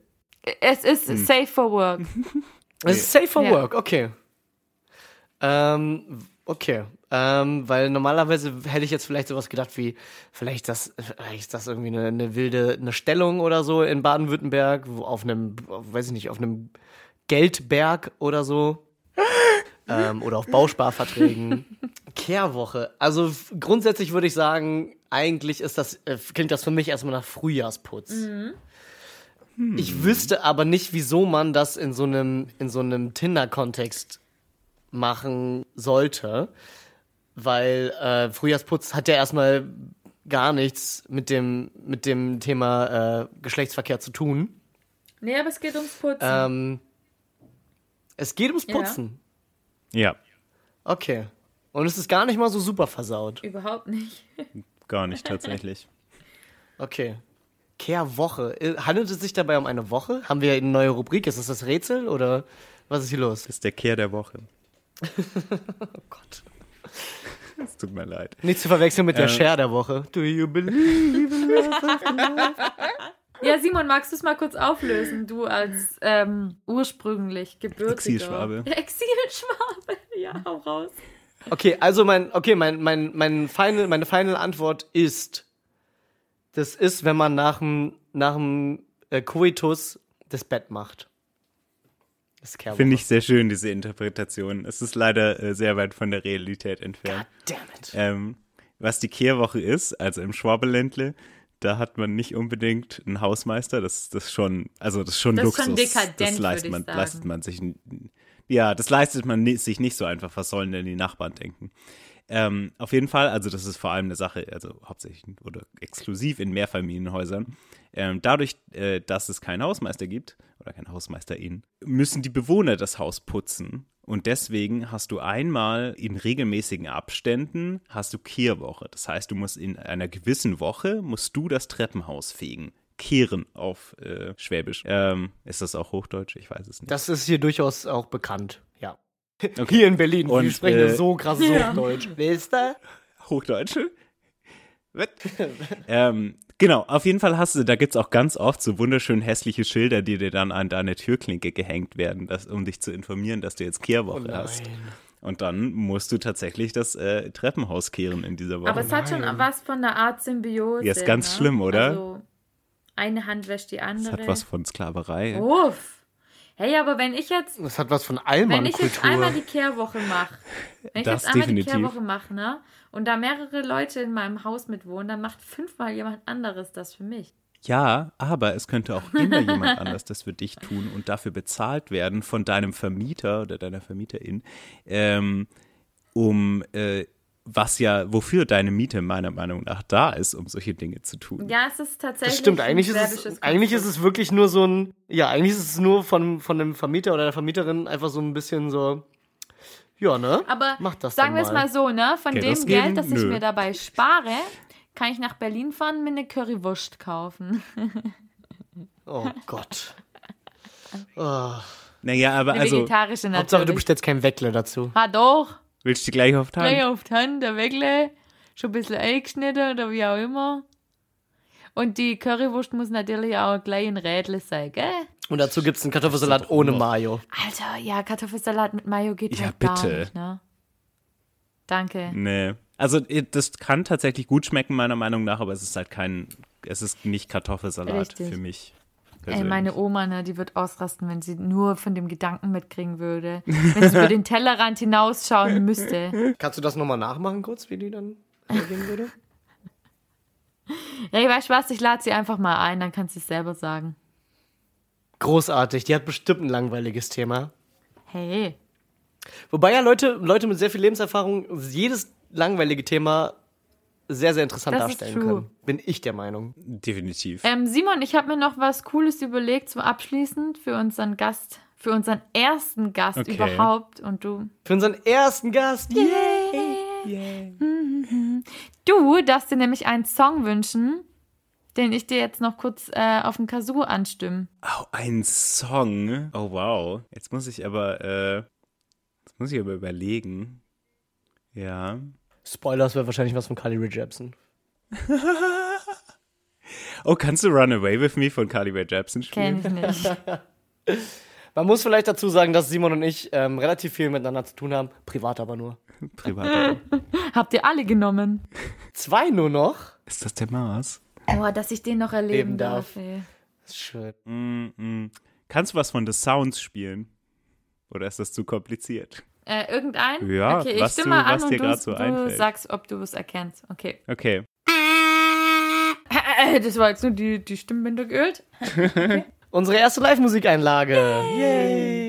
S3: Es ist safe for work.
S2: Es ist safe for
S3: Ja.
S2: work, okay. Ähm, okay. Ähm, weil normalerweise hätte ich jetzt vielleicht sowas gedacht wie, vielleicht das, vielleicht ist das irgendwie eine, eine wilde, eine Stellung oder so in Baden-Württemberg, wo auf einem, weiß ich nicht, auf einem Geldberg oder so. Ähm, oder auf Bausparverträgen. [laughs] Kehrwoche. Also grundsätzlich würde ich sagen, eigentlich ist das, äh, klingt das für mich erstmal nach Frühjahrsputz. Ich wüsste aber nicht, wieso man das in so einem, in so einem Tinder-Kontext machen sollte. Weil äh, Frühjahrsputz hat ja erstmal gar nichts mit dem, mit dem Thema äh, Geschlechtsverkehr zu tun.
S3: Nee, aber es geht ums Putzen.
S2: Ähm, es geht ums
S3: Ja.
S2: Putzen.
S4: Ja,
S2: Okay. Und es ist gar nicht mal so super versaut.
S3: Überhaupt nicht. [laughs]
S4: gar nicht tatsächlich.
S2: Okay. Kehrwoche. Äh, Handelt es sich dabei um eine Woche? Haben wir eine neue Rubrik? Ist das das Rätsel oder was ist hier los?
S4: Das ist der Kehr der Woche. [laughs]
S2: Oh Gott.
S4: Es tut mir leid.
S2: Nicht zu verwechseln mit der
S4: Äh.
S2: Share der Woche. Do you believe in love? [laughs]
S3: Ja, Simon, magst du es mal kurz auflösen? Du als ähm, ursprünglich gebürtiger.
S4: Exilschwabe. [laughs]
S3: Exilschwabe. Ja, hau raus.
S2: Okay, also mein, okay, mein, mein, mein final, meine final Antwort ist Das ist, wenn man nach dem nach dem äh, Coitus das Bett macht. Das ist Kehrwoche.
S4: Finde ich sehr schön, diese Interpretation. Es ist leider äh, sehr weit von der Realität entfernt.
S2: Damn it.
S4: Ähm, was die Kehrwoche ist, also im Schwabeländle, da hat man nicht unbedingt einen Hausmeister. Das, das schon, also das ist schon
S3: Das ist
S4: Luxus.
S3: schon dekadent,
S4: das leistet
S3: ich
S4: man, leistet man sich. Ja, das leistet man sich nicht so einfach. Was sollen denn die Nachbarn denken? Ähm, auf jeden Fall, also das ist vor allem eine Sache, also hauptsächlich oder exklusiv in Mehrfamilienhäusern. Ähm, dadurch, äh, dass es keinen Hausmeister gibt oder keinen Hausmeisterin, müssen die Bewohner das Haus putzen. Und deswegen hast du einmal in regelmäßigen Abständen hast du Kehrwoche. Das heißt, du musst in einer gewissen Woche musst du das Treppenhaus fegen. Kehren auf äh, Schwäbisch. Ähm, ist das auch Hochdeutsch? Ich weiß es nicht.
S2: Das ist hier durchaus auch bekannt, ja. [laughs] Hier in Berlin,
S4: Und,
S2: wir sprechen
S4: äh,
S2: ja so krasses
S3: Ja.
S2: Hochdeutsch. Wisst ihr?
S4: Hochdeutsche? [laughs] Was? ähm, genau, auf jeden Fall hast du, da gibt's auch ganz oft so wunderschön hässliche Schilder, die dir dann an deine Türklinke gehängt werden, das, um dich zu informieren, dass du jetzt Kehrwoche hast. Und dann musst du tatsächlich das äh, Treppenhaus kehren in dieser Woche.
S3: Aber es hat schon was von der Art Symbiose.
S4: Ja, ist ganz
S3: ne?
S4: schlimm, oder?
S3: Also, eine Hand wäscht die
S4: das
S3: andere.
S4: hat was von Sklaverei.
S3: Uff. Hey, aber wenn ich jetzt,
S2: Das hat was von
S3: wenn ich jetzt einmal die Kehrwoche mache, wenn ich
S4: Das
S3: jetzt einmal
S4: definitiv.
S3: die Kehrwoche mache, ne, und da mehrere Leute in meinem Haus mitwohnen, dann macht fünfmal jemand anderes das für mich.
S4: Ja, aber es könnte auch immer jemand anders das für dich tun und dafür bezahlt werden von deinem Vermieter oder deiner Vermieterin, ähm, um äh, was ja, wofür deine Miete meiner Meinung nach da ist, um solche Dinge zu tun.
S3: Ja, es ist tatsächlich.
S2: Das stimmt,
S3: ein
S2: eigentlich ist, es, eigentlich ist es wirklich nur so ein, ja, eigentlich ist es nur von, von dem Vermieter oder der Vermieterin einfach so ein bisschen so, ja, ne?
S3: Aber
S2: Mach das
S3: sagen wir es mal so, ne? Von
S4: Geld
S3: dem
S4: ausgeben?
S3: Geld, das ich
S4: Nö.
S3: mir dabei spare, kann ich nach Berlin fahren und mir eine Currywurst kaufen. [laughs]
S2: Oh Gott. Oh. [laughs]
S4: Naja, aber
S3: Eine
S4: also,
S3: vegetarische natürlich.
S2: Hauptsache, du bestellst kein Weckle dazu.
S3: Ah, doch.
S4: Willst du die gleich auf die Hand?
S3: Gleich auf die Hand, der Wegle. Schon ein bisschen eingeschnitten oder wie auch immer. Und die Currywurst muss natürlich auch gleich in Rädle sein, gell?
S2: Und dazu gibt es einen Kartoffelsalat ohne Mayo.
S3: Alter, ja, Kartoffelsalat mit Mayo geht
S4: Ja,
S3: halt gar
S4: bitte.
S3: nicht, ne? Danke.
S4: Nee. Also das kann tatsächlich gut schmecken, meiner Meinung nach, aber es ist halt kein, es ist nicht Kartoffelsalat
S3: Richtig.
S4: für mich.
S3: Ey, meine Oma, ne, die wird ausrasten, wenn sie nur von dem Gedanken mitkriegen würde. Wenn sie über den Tellerrand hinausschauen müsste.
S2: Kannst du das nochmal nachmachen kurz, wie die dann reagieren würde?
S3: Ja, ich weiß was, ich lade sie einfach mal ein, dann kann sie es selber sagen.
S2: Großartig, die hat bestimmt ein langweiliges Thema.
S3: Hey,
S2: Wobei ja Leute, Leute mit sehr viel Lebenserfahrung jedes langweilige Thema sehr, sehr interessant
S3: Das
S2: darstellen können. Bin ich der Meinung.
S4: Definitiv.
S3: ähm, Simon, ich habe mir noch was Cooles überlegt zum Abschließend für unseren Gast, für unseren ersten Gast
S4: Okay.
S3: überhaupt. Und du,
S2: Für unseren ersten Gast. Yay! [laughs]
S3: du darfst dir nämlich einen Song wünschen, den ich dir jetzt noch kurz äh, auf dem Kazoo anstimmen.
S4: Oh, ein Song. Oh, wow. Jetzt muss ich aber, äh, jetzt muss ich aber überlegen. Ja.
S2: Spoilers wäre wahrscheinlich was von Carly Rae Jepsen. [laughs]
S4: Oh, kannst du Run Away With Me von Carly Rae Jepsen spielen?
S3: Kenn ich nicht. [laughs]
S2: Man muss vielleicht dazu sagen, dass Simon und ich ähm, relativ viel miteinander zu tun haben, privat aber nur. [laughs]
S4: Privat.
S3: Habt ihr alle genommen?
S2: Zwei nur noch.
S4: Ist das der Mars?
S3: Oh, dass ich den noch erleben
S2: Leben
S3: darf.
S2: darf.
S3: ey.
S2: Das ist schön.
S4: Mm -mm. Kannst du was von The Sounds spielen? Oder ist das zu kompliziert?
S3: Äh, irgendein?
S4: Ja,
S3: okay, ich
S4: was
S3: stimme
S4: du-
S3: mal an
S4: was
S3: und
S4: dir
S3: du,
S4: so
S3: du sagst, ob du es erkennst. Okay.
S4: Okay.
S3: Das war jetzt nur die, die Stimmbänder geölt. [laughs]
S2: Unsere erste Live-Musikeinlage. Yay!
S4: Diana.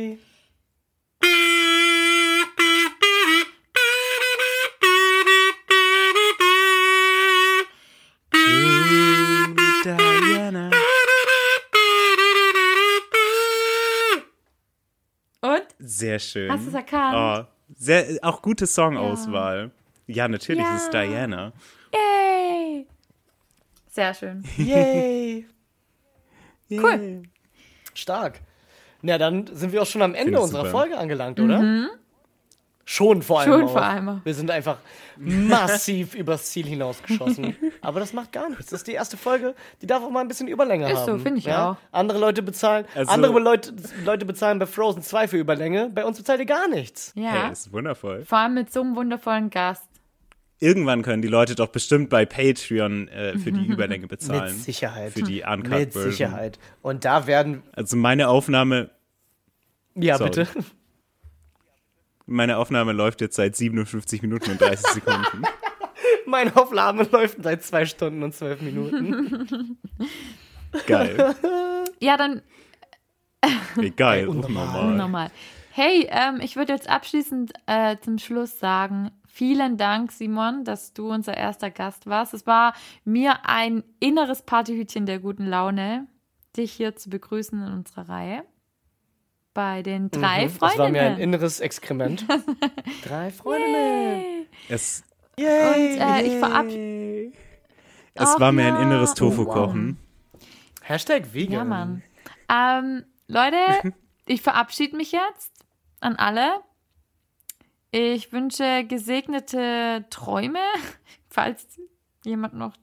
S4: Sehr schön.
S3: Hast du es erkannt?
S4: Oh, sehr, auch gute Songauswahl. Ja, natürlich
S3: Ja.
S4: ist es Diana.
S3: Yay! Sehr schön.
S2: Yay!
S3: Cool.
S2: Stark. Na, dann sind wir auch schon am Ende
S4: Finde ich
S2: unserer
S4: super.
S2: Folge angelangt, oder? Schon vor allem.
S3: Schon
S2: auch.
S3: vor allem.
S2: Wir sind einfach massiv [laughs] übers Ziel hinausgeschossen. Aber das macht gar nichts. Das ist die erste Folge, die darf auch mal ein bisschen Überlänge
S3: Ist so,
S2: haben.
S3: finde ich auch.
S2: Andere Leute bezahlen,
S4: Also-
S2: andere Leute, Leute bezahlen bei Frozen 2 für Überlänge. Bei uns bezahlt ihr gar nichts.
S3: Ja.
S4: Hey, ist wundervoll.
S3: Vor allem mit so einem wundervollen Gast.
S4: irgendwann können die Leute doch bestimmt bei Patreon äh, für die [laughs] Überlänge bezahlen.
S2: Mit Sicherheit.
S4: Für die Uncut
S2: Mit
S4: Version.
S2: Sicherheit. Und da werden.
S4: Also meine Aufnahme,
S2: Ja,
S4: Sorry.
S2: bitte.
S4: Meine Aufnahme läuft jetzt seit 57 Minuten und 30 Sekunden. [laughs]
S2: Meine Aufnahme läuft seit zwei Stunden und zwölf Minuten. [laughs]
S4: Geil.
S3: Ja, dann. [laughs]
S4: Ey,
S2: unnormal.
S4: Unnormal.
S3: nochmal. Hey, ähm, ich würde jetzt abschließend äh, zum Schluss sagen, vielen Dank, Simon, dass du unser erster Gast warst. Es war mir ein inneres Partyhütchen der guten Laune, dich hier zu begrüßen in unserer Reihe. Bei den drei
S2: Mhm, Das war mir ein
S3: Freundinnen.
S2: inneres Exkrement. [laughs] Drei Freundinnen.
S4: Es,
S3: Und äh, ich verabschiede.
S4: es
S3: Ach
S4: war mir ein
S3: ja.
S4: inneres
S2: Oh,
S4: Tofu-Kochen.
S2: Hashtag vegan.
S3: Ja, Mann. Ähm, Leute, [laughs] ich verabschiede mich jetzt an alle. Ich wünsche gesegnete Träume, [laughs] falls jemand noch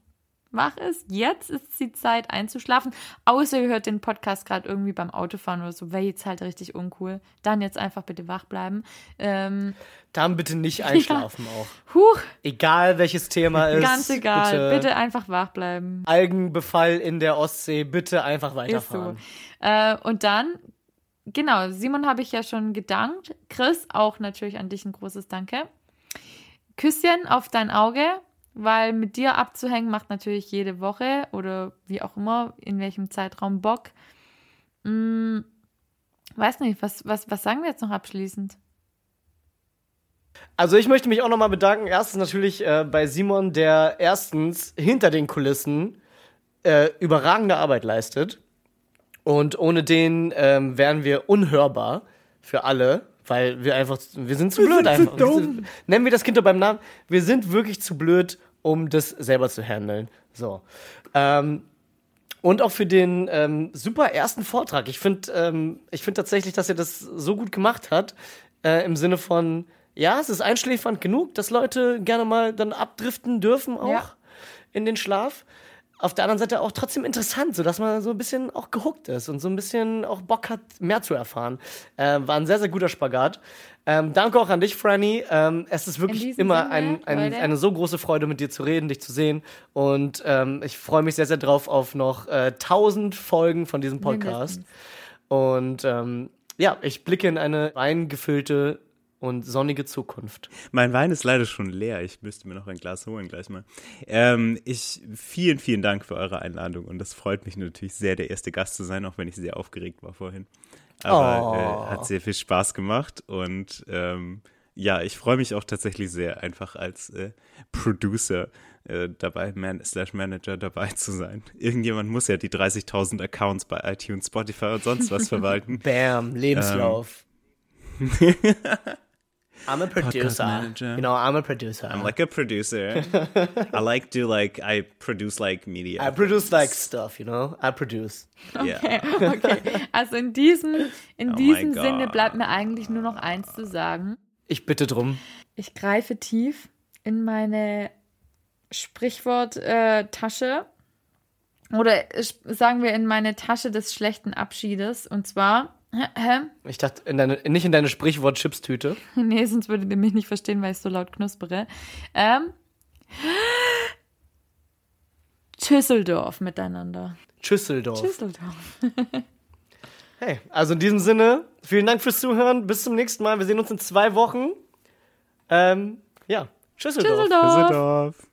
S3: wach ist. Jetzt ist die Zeit einzuschlafen. Außer ihr hört den Podcast gerade irgendwie beim Autofahren oder so. Wäre jetzt halt richtig uncool. Dann jetzt einfach bitte wach bleiben. Ähm,
S2: Dann bitte nicht [laughs] einschlafen auch.
S3: huch,
S2: Egal welches Thema [laughs] ist.
S3: ganz egal.
S2: Bitte,
S3: Bitte, einfach wach bleiben.
S2: Algenbefall in der Ostsee, bitte einfach
S3: Ist
S2: weiterfahren.
S3: so. Äh, und dann, genau, Simon habe ich ja schon gedankt. Chris, auch natürlich an dich ein großes Danke. Küsschen auf dein Auge, weil mit dir abzuhängen macht natürlich jede Woche oder wie auch immer, in welchem Zeitraum Bock. Hm, weiß nicht, was, was, was sagen wir jetzt noch abschließend?
S2: Also ich möchte mich auch nochmal bedanken. Erstens natürlich äh, bei Simon, der erstens hinter den Kulissen äh, überragende Arbeit leistet. Und ohne den ähm, wären wir unhörbar für alle, weil wir einfach, wir sind zu blöd einfach. Wir sind, nennen wir das Kind doch beim Namen. Wir sind wirklich zu blöd, um das selber zu handeln. So. Ähm, und auch für den ähm, super ersten Vortrag. Ich finde ähm, ich find tatsächlich, dass er das so gut gemacht hat, äh, im Sinne von, ja, es ist einschläfernd genug, dass Leute gerne mal dann abdriften dürfen auch
S3: Ja.
S2: in den Schlaf. Auf der anderen Seite auch trotzdem interessant, sodass man so ein bisschen auch gehuckt ist und so ein bisschen auch Bock hat, mehr zu erfahren. Äh, war ein sehr, sehr guter Spagat. Ähm, danke auch an dich, Franny. Ähm, es ist wirklich immer ein, ein, eine so große Freude, mit dir zu reden, dich zu sehen. Und ähm, ich freue mich sehr, sehr drauf auf noch äh, tausend Folgen von diesem Podcast.
S3: Mindestens.
S2: Und ähm, ja, ich blicke in eine weingefüllte und sonnige Zukunft.
S4: Mein Wein ist leider schon leer. Ich müsste mir noch ein Glas holen gleich mal. Ähm, ich, vielen, vielen Dank für eure Einladung und das freut mich natürlich sehr, der erste Gast zu sein, auch wenn ich sehr aufgeregt war vorhin. Aber
S2: Oh.
S4: äh, hat sehr viel Spaß gemacht und ähm, ja, ich freue mich auch tatsächlich sehr, einfach als äh, Producer äh, dabei, Man slash Manager dabei zu sein. [laughs] Irgendjemand muss ja die 30.000 Accounts bei iTunes, Spotify und sonst was [laughs] verwalten.
S2: Bam, Lebenslauf. [laughs] I'm a producer.
S4: Manager.
S2: Genau, I'm a producer.
S4: I'm like a producer. [laughs] I like to like I produce like media.
S2: I produce like stuff, you know? I produce.
S4: yeah.
S3: Okay, also in diesem, in
S4: Oh
S3: diesem Sinne bleibt mir eigentlich nur noch eins zu sagen.
S2: Ich bitte drum.
S3: Ich greife tief in meine Sprichwort-Tasche. Oder äh, sagen wir in meine Tasche des schlechten Abschiedes. Und zwar,
S2: Ich dachte, in deine, nicht in deine Sprichwort-Chips-Tüte. [laughs]
S3: nee, sonst würdet ihr mich nicht verstehen, weil ich so laut knuspere. Ähm, Tschüsseldorf miteinander.
S2: Tschüsseldorf.
S3: Tschüsseldorf. [laughs]
S2: Hey, also in diesem Sinne, vielen Dank fürs Zuhören. Bis zum nächsten Mal. Wir sehen uns in zwei Wochen. Ähm, ja, Tschüsseldorf.
S3: Tschüsseldorf.
S4: Düsseldorf.